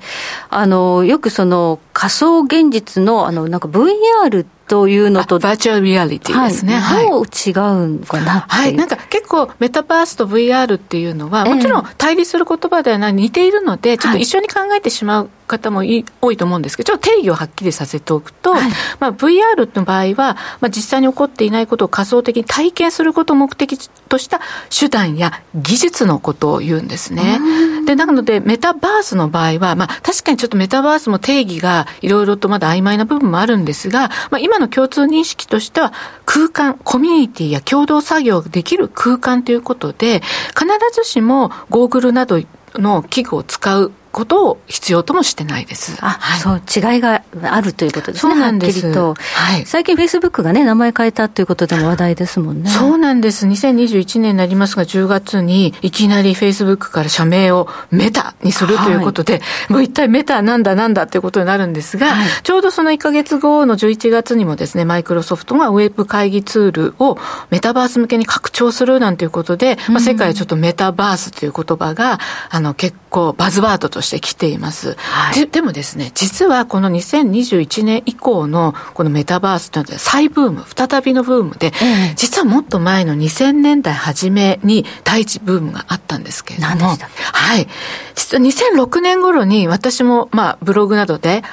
Speaker 3: あの、よくその仮想現実の、あの、なんか VR というのと。
Speaker 9: バーチャルリアリティですね。
Speaker 3: はい、どう違うかな
Speaker 9: はい。なんか結構メタバースと VR っていうのは、もちろん対立する言葉ではない、似ているので、ちょっと一緒に考えてしまう方もい多いと思うんですけど、ちょっと定義をはっきりさせておくと、はい、まあ、VR の場合は、まあ、実際に起こっていないことを仮想的に体験することを目的とした手段や技術のことを言うんですね。で、なので、メタバースの場合は、まあ、確かにちょっとメタバースも定義がいろいろとまだ曖昧な部分もあるんですが、まあ、今の共通認識としては、空間、コミュニティや共同作業ができる空間ということで、必ずしもゴーグルなどの器具を使うことを必要ともしてないです。
Speaker 3: あ、はい、そう、違いがあるということですね。
Speaker 9: そうなんです。
Speaker 3: はと。はい。最近フェイスブックがね、名前変えたということでも話題ですもんね。
Speaker 9: そうなんです。2021年になりますが、10月にいきなりフェイスブックから社名をメタにするということで、はい、もう一体メタなんだなんだということになるんですが、はい、ちょうどその1か月後の11月にもですね、マイクロソフトがウェブ会議ツールをメタバース向けに拡張するなんていうことで、まあ、世界はちょっとメタバースという言葉が、あの、結構バズワードとして来ています。はい、ででもですね、実はこの2021年以降のこのメタバースというのは再ブーム、再びのブームで、えー、実はもっと前の2000年代初めに第一ブームがあったんですけれども、はい。実は2006年頃に私もまあブログなどで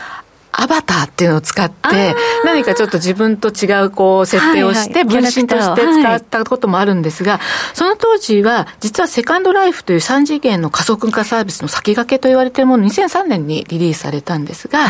Speaker 9: アバターっていうのを使って、何かちょっと自分と違うこう設定をして、分身として使ったこともあるんですが、その当時は、実はセカンドライフという3次元の加速化サービスの先駆けと言われているもの、2003年にリリースされたんですが、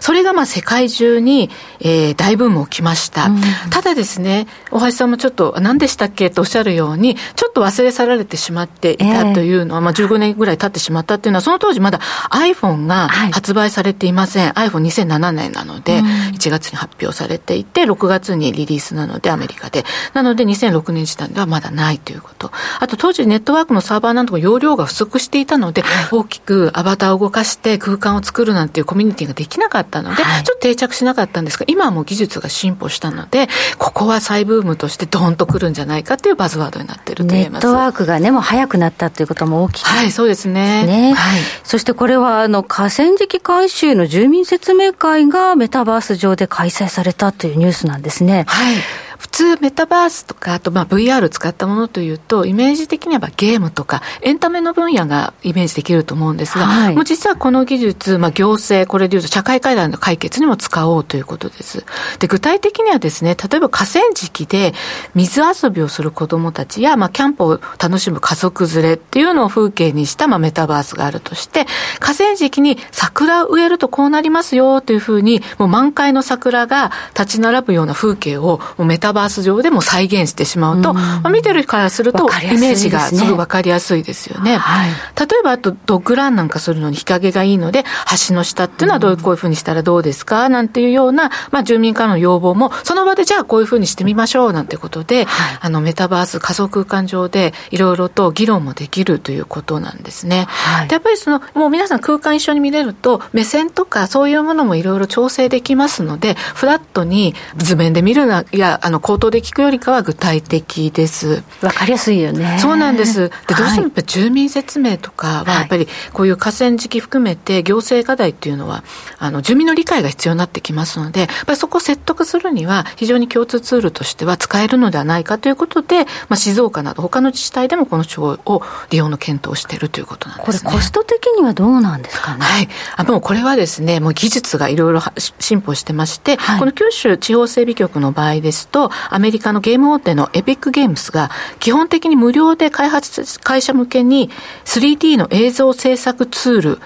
Speaker 9: それがまあ世界中に、えー、大ブーム起きました。ただですね、大橋さんもちょっと、何でしたっけ？とおっしゃるように、ちょっと忘れ去られてしまっていたというのは、まあ15年ぐらい経ってしまったっていうのは、その当時まだ iPhone が発売されていません。iPhone2007 2007年なので、1月に発表されていて、6月にリリースなので、アメリカで。なので、2006年時点ではまだないということ。あと、当時ネットワークのサーバーなんとか容量が不足していたので、大きくアバターを動かして空間を作るなんていうコミュニティができなかったので、ちょっと定着しなかったんですが、今はもう技術が進歩したので、ここは再ブームとしてドーンとくるんじゃないかっていうバズワードになってると言え
Speaker 3: ます。ネットワークがね、もう早くなったということも大きい。
Speaker 9: はい、そうですね。
Speaker 3: ね。はい。そしてこれは、あの、河川敷改修の住民説明会がメタバース上で開催されたというニュースなんですね。
Speaker 9: はい。普通メタバースとか、あとまあ VR 使ったものというと、イメージ的にはゲームとか、エンタメの分野がイメージできると思うんですが、はい、もう実はこの技術、まあ行政、これでいうと社会課題の解決にも使おうということです。で、具体的にはですね、例えば河川敷で水遊びをする子供たちや、まあキャンプを楽しむ家族連れっていうのを風景にしたまあメタバースがあるとして、河川敷に桜植えるとこうなりますよというふうに、もう満開の桜が立ち並ぶような風景をメタバース上でも再現してしまうと、まあ、見てるからすると、イメージがすごい分かりやすいですよね。はい、例えば、あと、ドッグランなんかするのに日陰がいいので、橋の下っていうのはどういうこういうふうにしたらどうですか？なんていうような、まあ、住民からの要望も、その場でじゃあこういうふうにしてみましょうなんてことで、はい、あの、メタバース仮想空間上でいろいろと議論もできるということなんですね。はい、でやっぱりその、もう皆さん空間一緒に見れると、目線とかそういうものもいろいろ調整できますので、フラットに図面で見るな、いや、あの、口頭で聞くよりかは具体的です。
Speaker 3: わかりやすいよね。
Speaker 9: そうなんです。で、どうしてもやっぱ住民説明とかは、やっぱりこういう河川敷含めて行政課題っていうのは、あの、住民の理解が必要になってきますので、やっぱりそこを説得するには、非常に共通ツールとしては使えるのではないかということで、まあ、静岡など他の自治体でもこの手法を利用の検討をしているということなんです、
Speaker 3: ね、これコスト的にはどうなんですかね？
Speaker 9: はい。あもうこれはですね、もう技術がいろいろ進歩してまして、はい、この九州地方整備局の場合ですと、アメリカのゲーム大手のエピックゲームスが、基本的に無料で開発会社向けに 3D の映像制作ツール、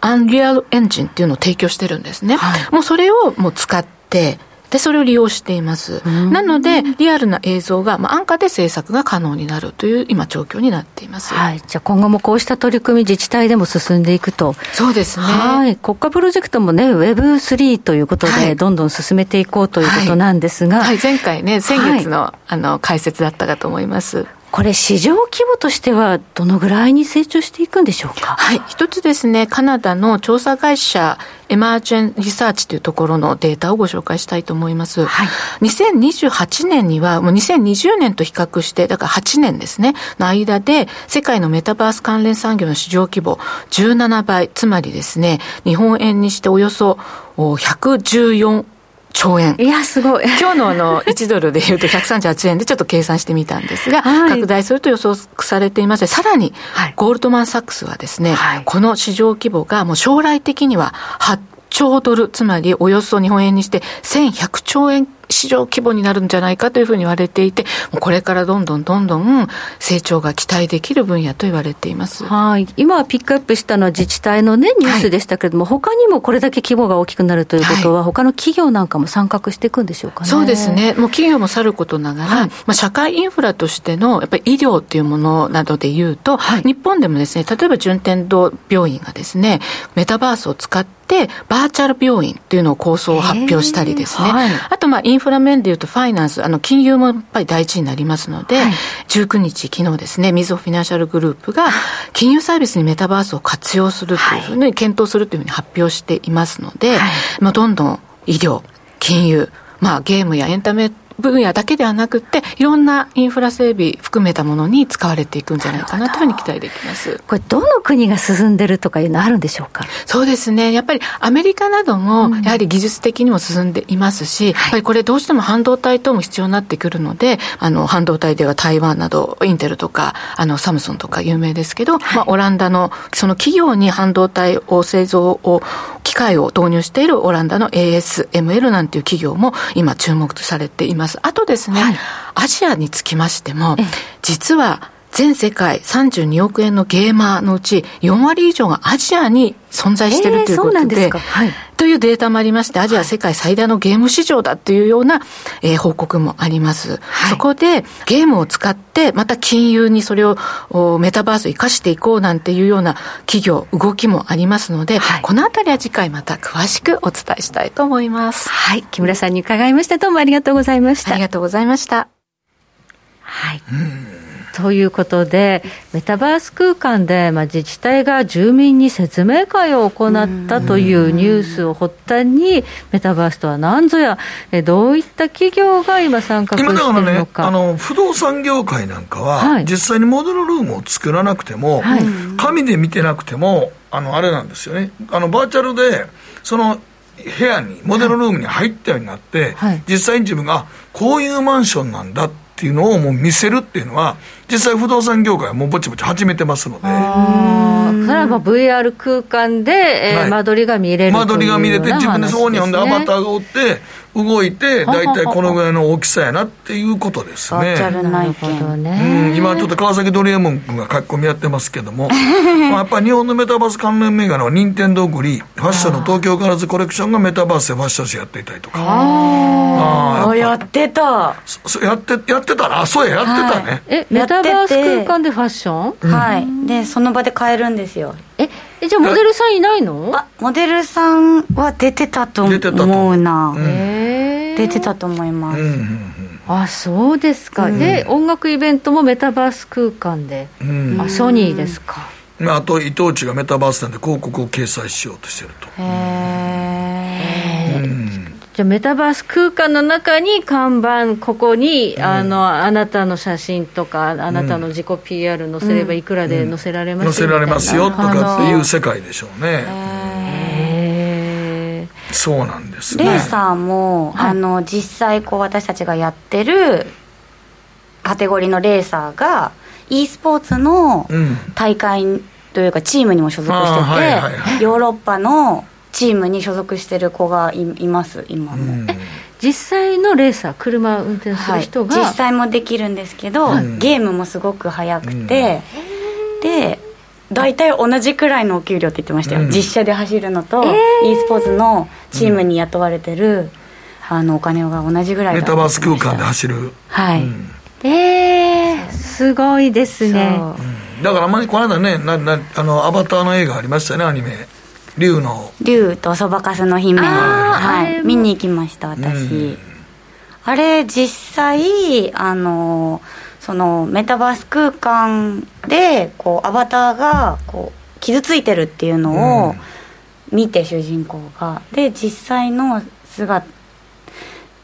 Speaker 9: アンリアルエンジンっていうのを提供してるんですね。はい、もうそれをもう使って、で、それを利用しています。なので、リアルな映像が、まあ、安価で制作が可能になるという今、状況になっています。
Speaker 3: はい。じゃあ、今後もこうした取り組み、自治体でも進んでいくと。
Speaker 9: そうですね。
Speaker 3: はい。国家プロジェクトもね、Web3 ということで、どんどん進めていこうということなんですが。はい、
Speaker 9: はい、前回ね、先月の、はい、あの、解説だったかと思います。
Speaker 3: これ、市場規模としては、どのぐらいに成長していくんでしょうか？
Speaker 9: はい、一つですね、カナダの調査会社、エマージェンリサーチというところのデータをご紹介したいと思います。はい、2028年には、もう2020年と比較して、だから8年ですね、の間で、世界のメタバース関連産業の市場規模17倍、つまりですね、日本円にしておよそ114兆円。
Speaker 3: いや、すごい。
Speaker 9: 今日のあの、<laughs> 1ドルで言うと138円でちょっと計算してみたんですが、はい、拡大すると予想されていまして、さらに、ゴールドマン・サックスはですね、はい、この市場規模がもう将来的には8兆ドル、つまりおよそ日本円にして1100兆円市場規模になるんじゃないかというふうに言われていて、これからどんどんどんどん成長が期待できる分野と言われています。
Speaker 3: はい。今ピックアップしたのは自治体のね、ニュースでしたけれども、はい、他にもこれだけ規模が大きくなるということは、はい、他の企業なんかも参画していくんでしょうかね。
Speaker 9: そうですね。もう企業もさることながら、はい、まあ社会インフラとしての、やっぱり医療っていうものなどで言うと、日本でもですね、例えば順天堂病院がですね、メタバースを使って、バーチャル病院っていうのを構想を発表したりですね。あと、まあ、インフラ面でいうと、ファイナンス、あの、金融もやっぱり大事になりますので、はい、19日、昨日ですね、みずほフィナンシャルグループが、金融サービスにメタバースを活用するというふうに、検討するというふうに発表していますので、はい、まあ、どんどん医療、金融、まあ、ゲームやエンタメ分野だけではなくて、いろんなインフラ整備含めたものに使われていくんじゃないかなというふうに期待できます。
Speaker 3: これ、どの国が進んでるとかいうのあるんでしょうか？
Speaker 9: そうですね。やっぱりアメリカなども、やはり技術的にも進んでいますし、うん、やっぱりこれどうしても半導体等も必要になってくるので、あの、半導体では台湾など、インテルとか、あの、サムソンとか有名ですけど、はい、まあ、オランダの、その企業に半導体を製造を、機械を導入しているオランダの ASML なんていう企業も今注目されています。あとですね、はい、アジアにつきましても、実は全世界32億円のゲーマーのうち4割以上がアジアに存在しているということで、えー、はい、というデータもありまして、アジア世界最大のゲーム市場だというような、えー、報告もあります、はい、そこでゲームを使って、また金融にそれをメタバースを生かしていこうなんていうような企業、動きもありますので、はい、このあたりは次回また詳しくお伝えしたいと思います。
Speaker 3: はい。木村さんに伺いました。どうもありがとうございました。
Speaker 9: ありがとうございました。
Speaker 3: はい。ということで、メタバース空間で、まあ、自治体が住民に説明会を行ったというニュースを発端に、メタバースとは何ぞや、どういった企業が今、参画しているのか。今だからね、
Speaker 2: あの不動産業界なんかは、はい、実際にモデルルームを作らなくても、はい、紙で見てなくても、あのあれなんですよね、あのバーチャルで、その部屋に、モデルルームに入ったようになって、はい、実際に自分が、こういうマンションなんだっていうのをもう見せるっていうのは、実際不動産業界はもうぼちぼち始めてますので。それ
Speaker 3: はまあ VR 空間で、えー、はい、間取りが見れる
Speaker 2: 間取りが見れて、自分でそこにほんでアバターがおって、動いて、大体このぐらいの大きさやなっていうことですね。
Speaker 3: なるほど
Speaker 2: ね。うん、今ちょっと川崎ドリエモン君が書き込みやってますけども、ま <laughs> あやっぱり日本のメタバース関連銘柄は任天堂グリー、ファッションの東京ガラズコレクションがメタバースでファッション誌やっていたりとか。
Speaker 3: ああ、やってた。
Speaker 2: やって、やってたな。そうや、やってたね。
Speaker 3: え、メタバース空間でファッショ
Speaker 1: ン？はい。で、その場で買えるんですよ。
Speaker 3: え、じゃあモデルさんいないの？
Speaker 1: あ、モデルさんは出てたと思うな。へ出てたと思います。
Speaker 3: あそうですか、で音楽イベントもメタバース空間で、あソニーですか、
Speaker 2: あと伊藤忠がメタバースなんで広告を掲載しようとしてると。へ
Speaker 3: え、じゃあメタバース空間の中に看板ここに、うん、あのあなたの写真とかあなたの自己 PR 載せればいくらで載せられます？
Speaker 2: よ、載せられますよとかっていう世界でしょうね。そうなんです
Speaker 1: ね。レーサーも、はい、あの実際こう私たちがやってるカテゴリーのレーサーが e スポーツの大会というかチームにも所属してて、ヨーロッパのチームに所属してる子がいいます今も、うん、
Speaker 3: 実際のレーサー車運転する人が、
Speaker 1: はい、実際もできるんですけど、ゲームもすごく速くて、で大体同じくらいのお給料って言ってましたよ、実車で走るのと、えー、e スポーツのチームに雇われてる、あのお金が同じぐらい
Speaker 2: メタバース空間で走る。
Speaker 1: はい、
Speaker 3: えー、すごいですね、
Speaker 2: だからあんまりこの間ねななあのアバターの映画ありましたねアニメ竜の。
Speaker 1: 竜とそばかすの姫。はい。見に行きました私、あれ実際あのそのメタバース空間でこうアバターがこう傷ついてるっていうのを見て、主人公が。で実際の姿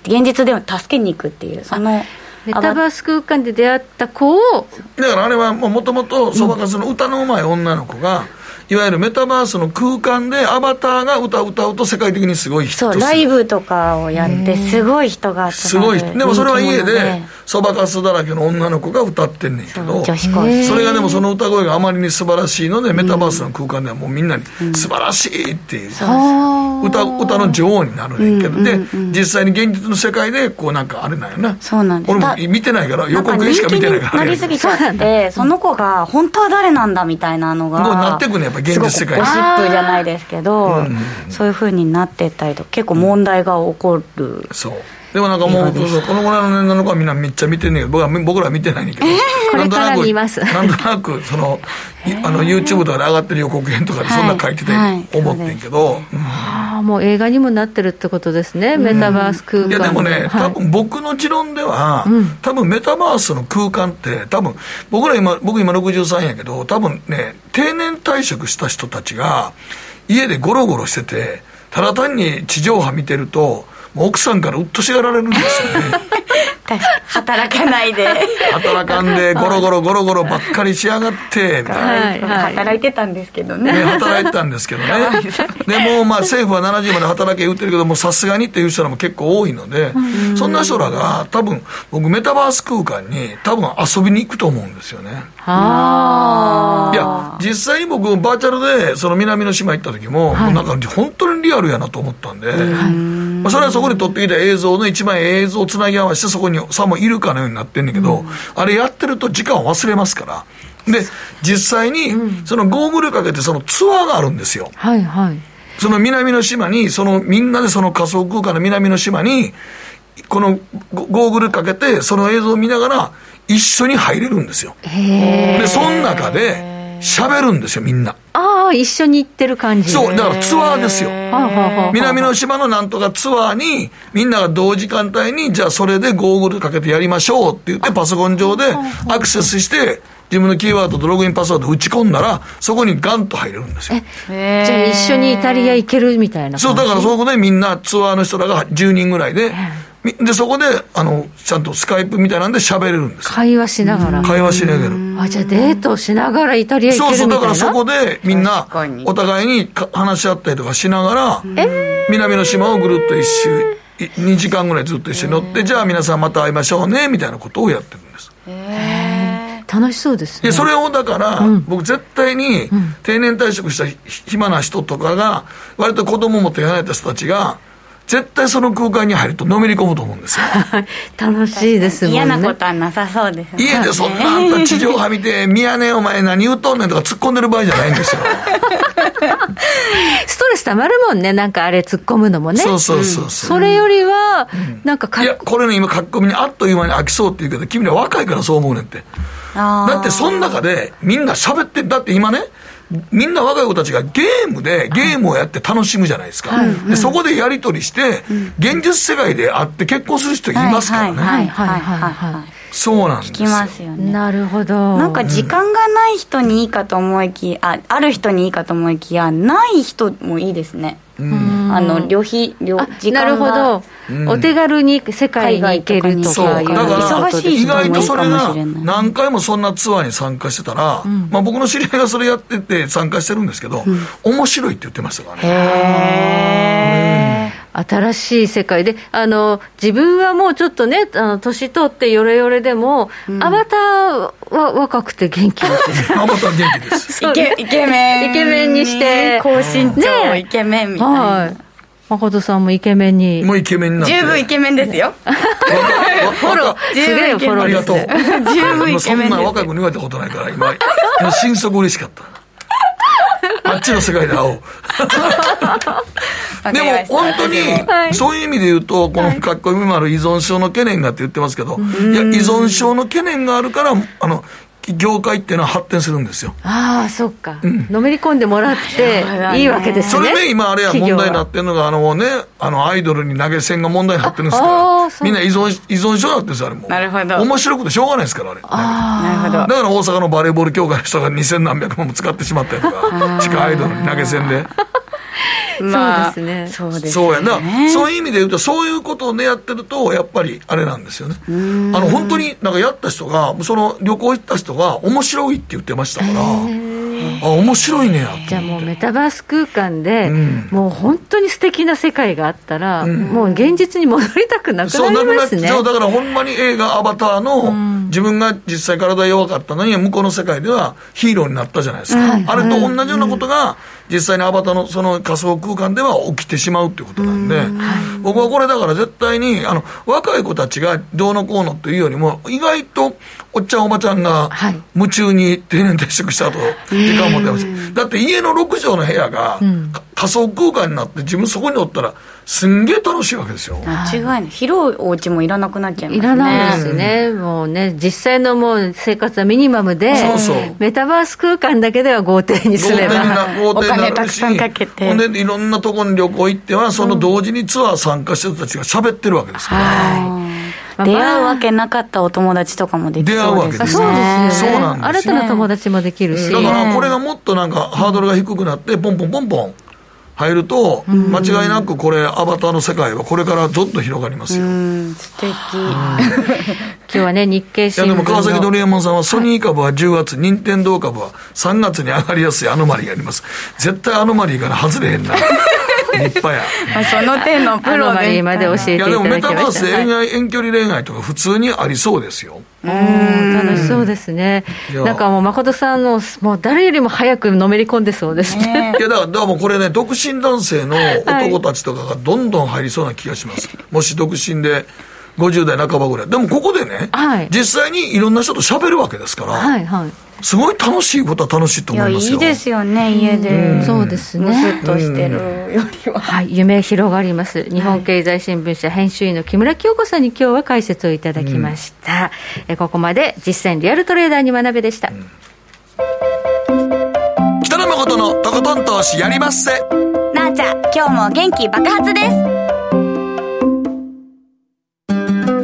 Speaker 1: 現実でも助けに行くっていうその
Speaker 3: メタバース空間で出会った子を
Speaker 2: だからあれはもともとそばかすの歌のうまい女の子が、いわゆるメタバースの空間でアバターが歌を歌うと世界的にすごい
Speaker 1: 人そうライブとかをやってすごい人が
Speaker 2: すごいでもそれは家で。そばかすだらけの女の子が歌ってんねんけどそれがでもその歌声があまりに素晴らしいのでメタバースの空間ではもうみんなに素晴らしいっていう、歌歌の女王になるねんけど、で実際に現実の世界でこうなんかあれなんやな。
Speaker 1: そうなんです。
Speaker 2: 俺も見てないから予告しか見てないから
Speaker 1: なりすぎちゃってその子が本当は誰なんだみたいなのが。
Speaker 2: なってくねぱ現実世界
Speaker 1: ゴシップじゃないですけど、そういうふうになってったりと結構問題が起こる、
Speaker 2: そうでもなんかもう、このぐらいの年代の子はみんなめっちゃ見てんねんけど、僕は僕らは見てないねんけど、
Speaker 3: なんとなく、
Speaker 2: なんとなく、その、あの YouTube とかで上がってる予告編とかでそんな書いてて思ってんけど、
Speaker 3: ああもう映画にもなってるってことですね、メタバース空間。
Speaker 2: いやでもね、多分僕の持論では、多分メタバースの空間って多分僕ら今僕今63やけど多分ね定年退職した人たちが家でゴロゴロしててただ単に地上波見てると奥さんからうっとしがられるんですよね。<laughs>
Speaker 1: 働かないで。
Speaker 2: 働かんでゴロゴロゴロゴロばっかりしやがってみた
Speaker 1: いな、はい、働いてたんですけどね、ね、
Speaker 2: 働いてたんですけどね。<laughs> でもまあ政府は70まで働け言ってるけどもさすがにっていう人らも結構多いので、そんな人らが多分僕メタバース空間に多分遊びに行くと思うんですよね。いや実際に僕バーチャルでその南の島行った時も、はい、なんか本当にリアルやなと思ったんで、まあ、それはそこで撮ってきた映像の一枚映像をつなぎ合わせてそこにさもいるかのようになってんねんけど、うん、あれやってると時間を忘れますから。で実際にそのゴーグルかけてそのツアーがあるんですよ、
Speaker 3: はいはい。
Speaker 2: その南の島にそのみんなでその仮想空間の南の島にこのゴーグルかけてその映像を見ながら一緒に入れるんですよ。でその中で喋るんですよ、みんな。
Speaker 3: 一緒に行ってる感じ。
Speaker 2: そう、だからツアーですよ。南の島のなんとかツアーに、みんなが同時間帯に、じゃあそれでゴーグルかけてやりましょうって言って、パソコン上でアクセスして、自分のキーワードとログインパスワード打ち込んだら、そこにガンと入れるんですよ。
Speaker 3: じゃあ一緒にイタリア行けるみたいな
Speaker 2: そう、だからそこでみんなツアーの人らが10人ぐらいで、で、そこで、あの、ちゃんとスカイプみたいなんで喋れるんです
Speaker 3: 会話しながら。
Speaker 2: 会話しながら。
Speaker 3: あ、じゃあデートしながらイタリア行けるみたいな？
Speaker 2: そうそう、だからそこでみんな、お互いに話し合ったりとかしながら、南の島をぐるっと一周、2時間ぐらいずっと一緒に乗って、じゃあ皆さんまた会いましょうね、みたいなことをやってるんです。
Speaker 3: 楽しそうです
Speaker 2: ね。それをだから、僕絶対に定年退職した暇な人とかが、割と子供も手離れた人たちが、絶対その空間に入るとのめり込むと思うんですよ。<laughs>
Speaker 3: 楽しいですもんね。
Speaker 1: 嫌なことはなさそうですね。
Speaker 2: 家でそんなあんた地上波見て「宮根お前何言うとんねん」とか突っ込んでる場合じゃないんですよ。
Speaker 3: ストレスたまるもんねなんかあれ突っ込むのもね。
Speaker 2: そうそうそう
Speaker 3: そう、それよりは、なんか
Speaker 2: いやこれね今書き込みにあっという間に飽きそうって言うけど君ら若いからそう思うねんって。だってその中でみんな喋ってだって今ねみんな若い子たちがゲームでゲームをやって楽しむじゃないですか、はい、でそこでやり取りして、現実世界で会って結婚する人いますからね。はいはいはいはいそうなんです聞
Speaker 1: きますよね。
Speaker 3: なるほど。
Speaker 1: なんか時間がない人にいいかと思いきあある人にいいかと思いきやない人もいいですねあの旅費旅
Speaker 3: 時間なるほど、お手軽に世界に行けるとか。いう。だから
Speaker 2: 意外とそれが何回もそんなツアーに参加してたら、まあ、僕の知り合いがそれやってて参加してるんですけど、面白いって言ってましたからね
Speaker 3: 新しい世界で、あの、自分はもうちょっとね、あの、年取ってヨレヨレでも、うん、アバターは若くて元気 <laughs>
Speaker 2: アバター元気です。<laughs>
Speaker 1: イケイケメ
Speaker 3: ン。イケメンにして。
Speaker 1: 高身長、イケメンみたいな。はい。
Speaker 3: 誠さんもイケメンに。
Speaker 2: もうイケメンな
Speaker 1: 十分イケメンですよ。
Speaker 3: フォロー。十分イケメン。あ
Speaker 2: りがとう。
Speaker 1: 十分イケメン。
Speaker 2: そんな若い子に言われたことないから、今、心底嬉しかった。<laughs> あっちの世界で会おう。<laughs> でも本当に、そういう意味で言うと、この書き込みもある依存症の懸念がって言ってますけど、いや、依存症の懸念があるから、あの、業界っていうのは発展するんですよ。
Speaker 3: ああ、そっか、うん、のめり込んでもらっていいわけですね。
Speaker 2: それで今あれや問題になってるのが、あのね、あのアイドルに投げ銭が問題になってるんですから、みんな依存依存症だってんですあれも。
Speaker 1: なるほど。
Speaker 2: 面白くてしょうがないですから、あれ。
Speaker 1: なるほど。だ
Speaker 2: から大阪のバレーボール協会の人が2000何百万も使ってしまったりとか、地下アイドルに投げ銭で。<laughs>
Speaker 3: まあ、そうですね。
Speaker 1: そうですね。
Speaker 2: そうやな。そういう意味で言うと、そういうことをね、やってると、やっぱりあれなんですよね。あの、本当になんかやった人が、その旅行行った人が面白いって言ってましたから、あ、面白いねや。
Speaker 3: じゃあもうメタバース空間で、もう本当に素敵な世界があったら、もう現実に戻りたくなくなりますね。
Speaker 2: そう、だからほんまに映画アバターの、自分が実際体弱かったのに、向こうの世界ではヒーローになったじゃないですか。あれと同じようなことが、実際にアバターのその仮想空間では起きてしまうっていうことなんで、僕はこれだから絶対に、あの、若い子たちがどうのこうのっていうよりも、意外とおっちゃんおばちゃんが夢中に定年退職したと時間を持ってます。だって家の6畳の部屋が、仮想空間になって自分そこにおったら、すんげえ楽しいわけですよ。
Speaker 1: 間違いない。広いお家もいらなくなっちゃいますね。い
Speaker 3: らないですね、もうね実際のもう生活はミニマムでそうそう。メタバース空間だけでは豪邸に住めば
Speaker 1: 豪邸になるしお金たくさんかけて。
Speaker 2: ほんでいろんなところに旅行行ってはその同時にツアー参加してる人たちが喋ってるわけですから、うん
Speaker 1: 出会うわけなかったお友達とかもできそうですね。
Speaker 3: そうです
Speaker 2: ね。そうなんです、
Speaker 3: 新たな友達もできるし。
Speaker 2: だからこれがもっとなんかハードルが低くなって、ポンポンポンポン入ると、間違いなくこれ、アバターの世界はこれからどんどん広がりますよ。
Speaker 1: 素敵。今
Speaker 3: 日はね、日経新聞
Speaker 2: いやでも川崎ドリエモンさんは、ソニー株は10月、任天堂株は3月に上がりやすいアノマリーがあります。絶対アノマリーから外れへんな。立派や。
Speaker 1: まあその点のプロ
Speaker 3: でまで教えていただきました。いやでもメタバースで
Speaker 2: 恋愛、遠距離恋愛とか普通にありそうですよ。
Speaker 3: うん、楽しそうですね。なんかもう誠さんの、もう誰よりも早くのめり込んでそうですね。
Speaker 2: いやだから、だもうこれね、独身男性の男たちとかがどんどん入りそうな気がします。はい、もし独身で。50代半ばぐらい。でもここでね、はい、実際にいろんな人と喋るわけですから、はいはい、すごい楽しいことは楽しいと思いますよ。
Speaker 1: いいですよね、家で。
Speaker 3: そうですね。
Speaker 1: ずっとしてるよりは。
Speaker 3: はい、夢広がります。日本経済新聞社編集員の木村清子さんに今日は解説をいただきました。うん、えここまで実践リアルトレーダーに学べでした。うん、
Speaker 2: 北野誠のとことん投資やりまっせ。
Speaker 1: なあちゃん、今日も元気爆発です。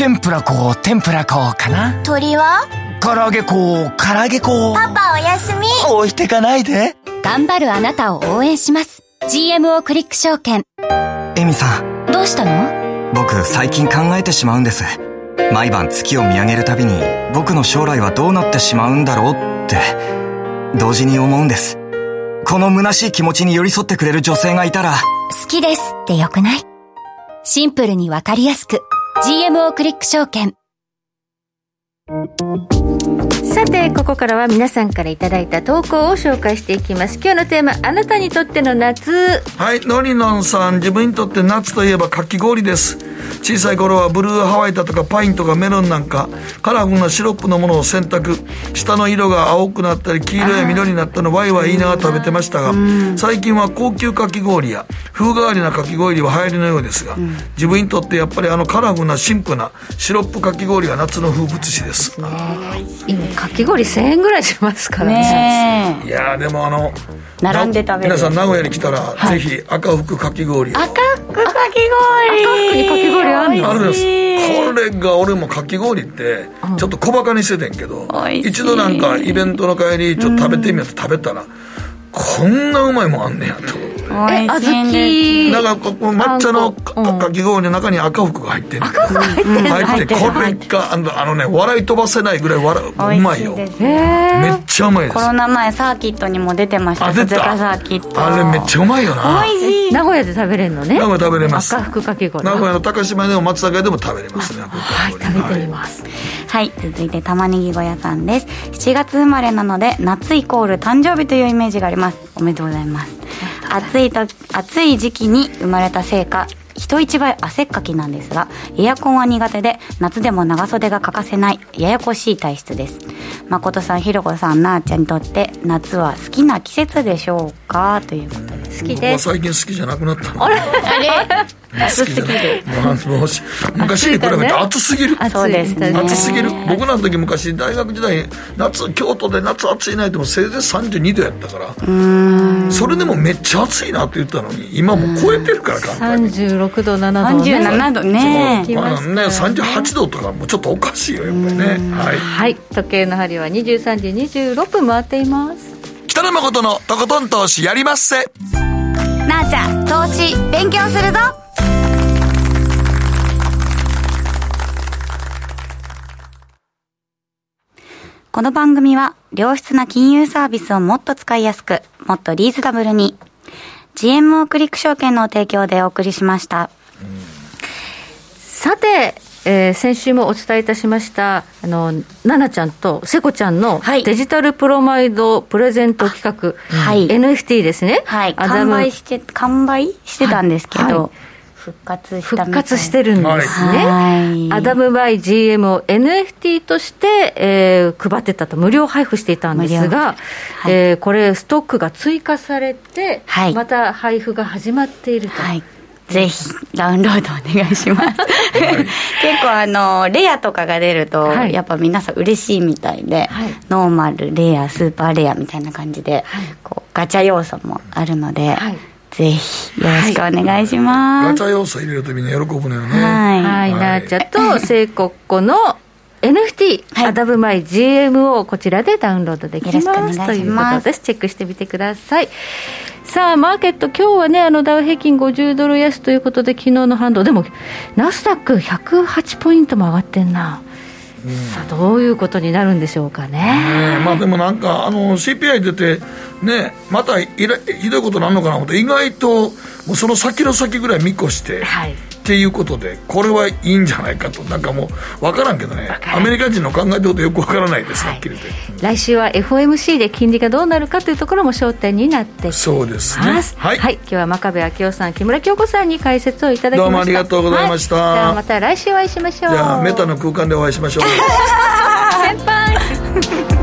Speaker 10: 天ぷらこ、天ぷらこかな
Speaker 8: 鳥は？
Speaker 10: 唐揚げこ、唐揚げこ。
Speaker 8: パパおやすみ。
Speaker 10: 置いてかないで。
Speaker 7: 頑張るあなたを応援します。GMO クリック証券。
Speaker 6: エミさん。
Speaker 7: どうしたの？
Speaker 6: 僕最近考えてしまうんです。毎晩月を見上げるたびに僕の将来はどうなってしまうんだろうって同時に思うんです。この虚しい気持ちに寄り添ってくれる女性がいたら
Speaker 7: 好きですってよくない？シンプルにわかりやすく GMO クリック証券。
Speaker 3: さてここからは皆さんからいただいた投稿を紹介していきます。今日のテーマあなたにとっての夏。
Speaker 2: はいのりのんさん自分にとって夏といえばかき氷です。小さい頃はブルーハワイだとかパインとかメロンなんかカラフルなシロップのものを選択下の色が青くなったり黄色や緑になったのワイワイ言いながら食べてましたが最近は高級かき氷や風変わりなかき氷は流行りのようですが自分にとってやっぱりあのカラフルなシンプルなシロップかき氷が夏の風物詩です、
Speaker 3: 今かき氷1000円ぐらいしますからね。
Speaker 2: いやでもあの
Speaker 1: 並んで食べる。
Speaker 2: 皆さん名古屋に来たら、はい、ぜひ赤福かき氷
Speaker 1: 赤福かき氷。
Speaker 3: 赤福にかき氷ある
Speaker 2: あるんです。これが俺もかき氷ってちょっと小バカにしててんけど、一度なんかイベントの帰りちょっと食べてみようと食べたら、こんなうまいもんあんねやと。
Speaker 3: え、小豆。
Speaker 2: なんか抹茶のかき氷の中に赤福が入ってる。
Speaker 3: 赤福入ってる
Speaker 2: 入ってこれがあのあのね笑い飛ばせないぐらい笑うまいよ。めっちゃうまいです。
Speaker 1: コロナ前サーキットにも出てました。
Speaker 2: 出た。
Speaker 1: サーキット。
Speaker 2: あれめっちゃうまいよな。
Speaker 1: 美味しい。
Speaker 3: 名古屋で食べれるのね。
Speaker 2: 名古屋食べれます。
Speaker 3: 赤福かき氷。
Speaker 2: 名古屋の高島でも松坂でも食べれますね
Speaker 3: は。い食べてみます。
Speaker 1: はい続いて玉ねぎ小屋さんです。7月生まれなので夏イコール誕生日というイメージがあります。おめでとうございます暑いと暑い時期に生まれたせいか人一倍汗っかきなんですがエアコンは苦手で夏でも長袖が欠かせないややこしい体質です。誠さんひろこさんなあちゃんにとって夏は好きな季節でしょうか？ということで
Speaker 3: 好きです。
Speaker 2: 最近好きじゃなくなった
Speaker 3: あれ？あれ？
Speaker 2: 暑すぎる。昔に比べて暑すぎる。
Speaker 1: そうですね。
Speaker 2: 暑すぎる。僕らの時昔大学時代夏京都で夏暑いないでもせいぜい32度やったから。それでもめっちゃ暑いなって言ったのに今も超えてるから簡
Speaker 3: 単に36度7度
Speaker 1: ね。37度ね。
Speaker 2: まあね38度とかもちょっとおかしいよやっぱりね。はい、
Speaker 3: はい、時計の針は23時26分回っています。
Speaker 2: 北野誠のとことん投資やりまっせ。
Speaker 1: なあちゃん投資勉強するぞ。この番組は良質な金融サービスをもっと使いやすく、もっとリーズナブルに GMO クリック証券の提供でお送りしました。
Speaker 3: さて、えー、先週もお伝えいたしましたあの奈々ちゃんと聖子ちゃんのデジタルプロマイドプレゼント企画、はい、NFT ですね、
Speaker 1: はい、完売して完売してたんですけど、はいはい復活した
Speaker 3: 復活してるんですね、はい、アダムバイ GM を NFT として、えー、配ってたと無料配布していたんですが、はい、えー、これストックが追加されて、はい、また配布が始まっていると、はい、
Speaker 1: ぜひダウンロードお願いします。<laughs> 結構あのレアとかが出ると、はい、やっぱ皆さん嬉しいみたいで、はい、ノーマルレアスーパーレアみたいな感じで、はい、こうガチャ要素もあるので、ぜひよろしくお願いします、
Speaker 2: ガチャ要素入れるとみんな喜ぶのよね。
Speaker 3: はい、はい、なーちゃと聖国子の NFT、はい、アダブマイ GMO こちらでダウンロードできます。ということです。チェックしてみてください。さあマーケット今日はねあのダウ平均50ドル安ということで昨日の反動。でもナスダック108ポイントも上がってんなさあどういうことになるんでしょうかね、
Speaker 2: ねまあ、でもなんかあの CPI 出て、ね、またひどいことになるのかなと思って意外ともうその先の先ぐらい見越して、はい、っていうことでこれはいいんじゃないかとなんかもう分からんけどね。アメリカ人の考えてることよく分からないです、はっきり言って。
Speaker 3: 来週は FOMC で金利がどうなるかというところも焦点になってきます
Speaker 2: そうですね。
Speaker 3: はい、はい、今日は真壁昭夫さん木村京子さんに解説をいただきました。ど
Speaker 2: うもありがとうございました、はい、
Speaker 3: ではまた来週お会いしましょう。
Speaker 2: じゃあメタの空間でお会いしましょう。<laughs>
Speaker 3: 先輩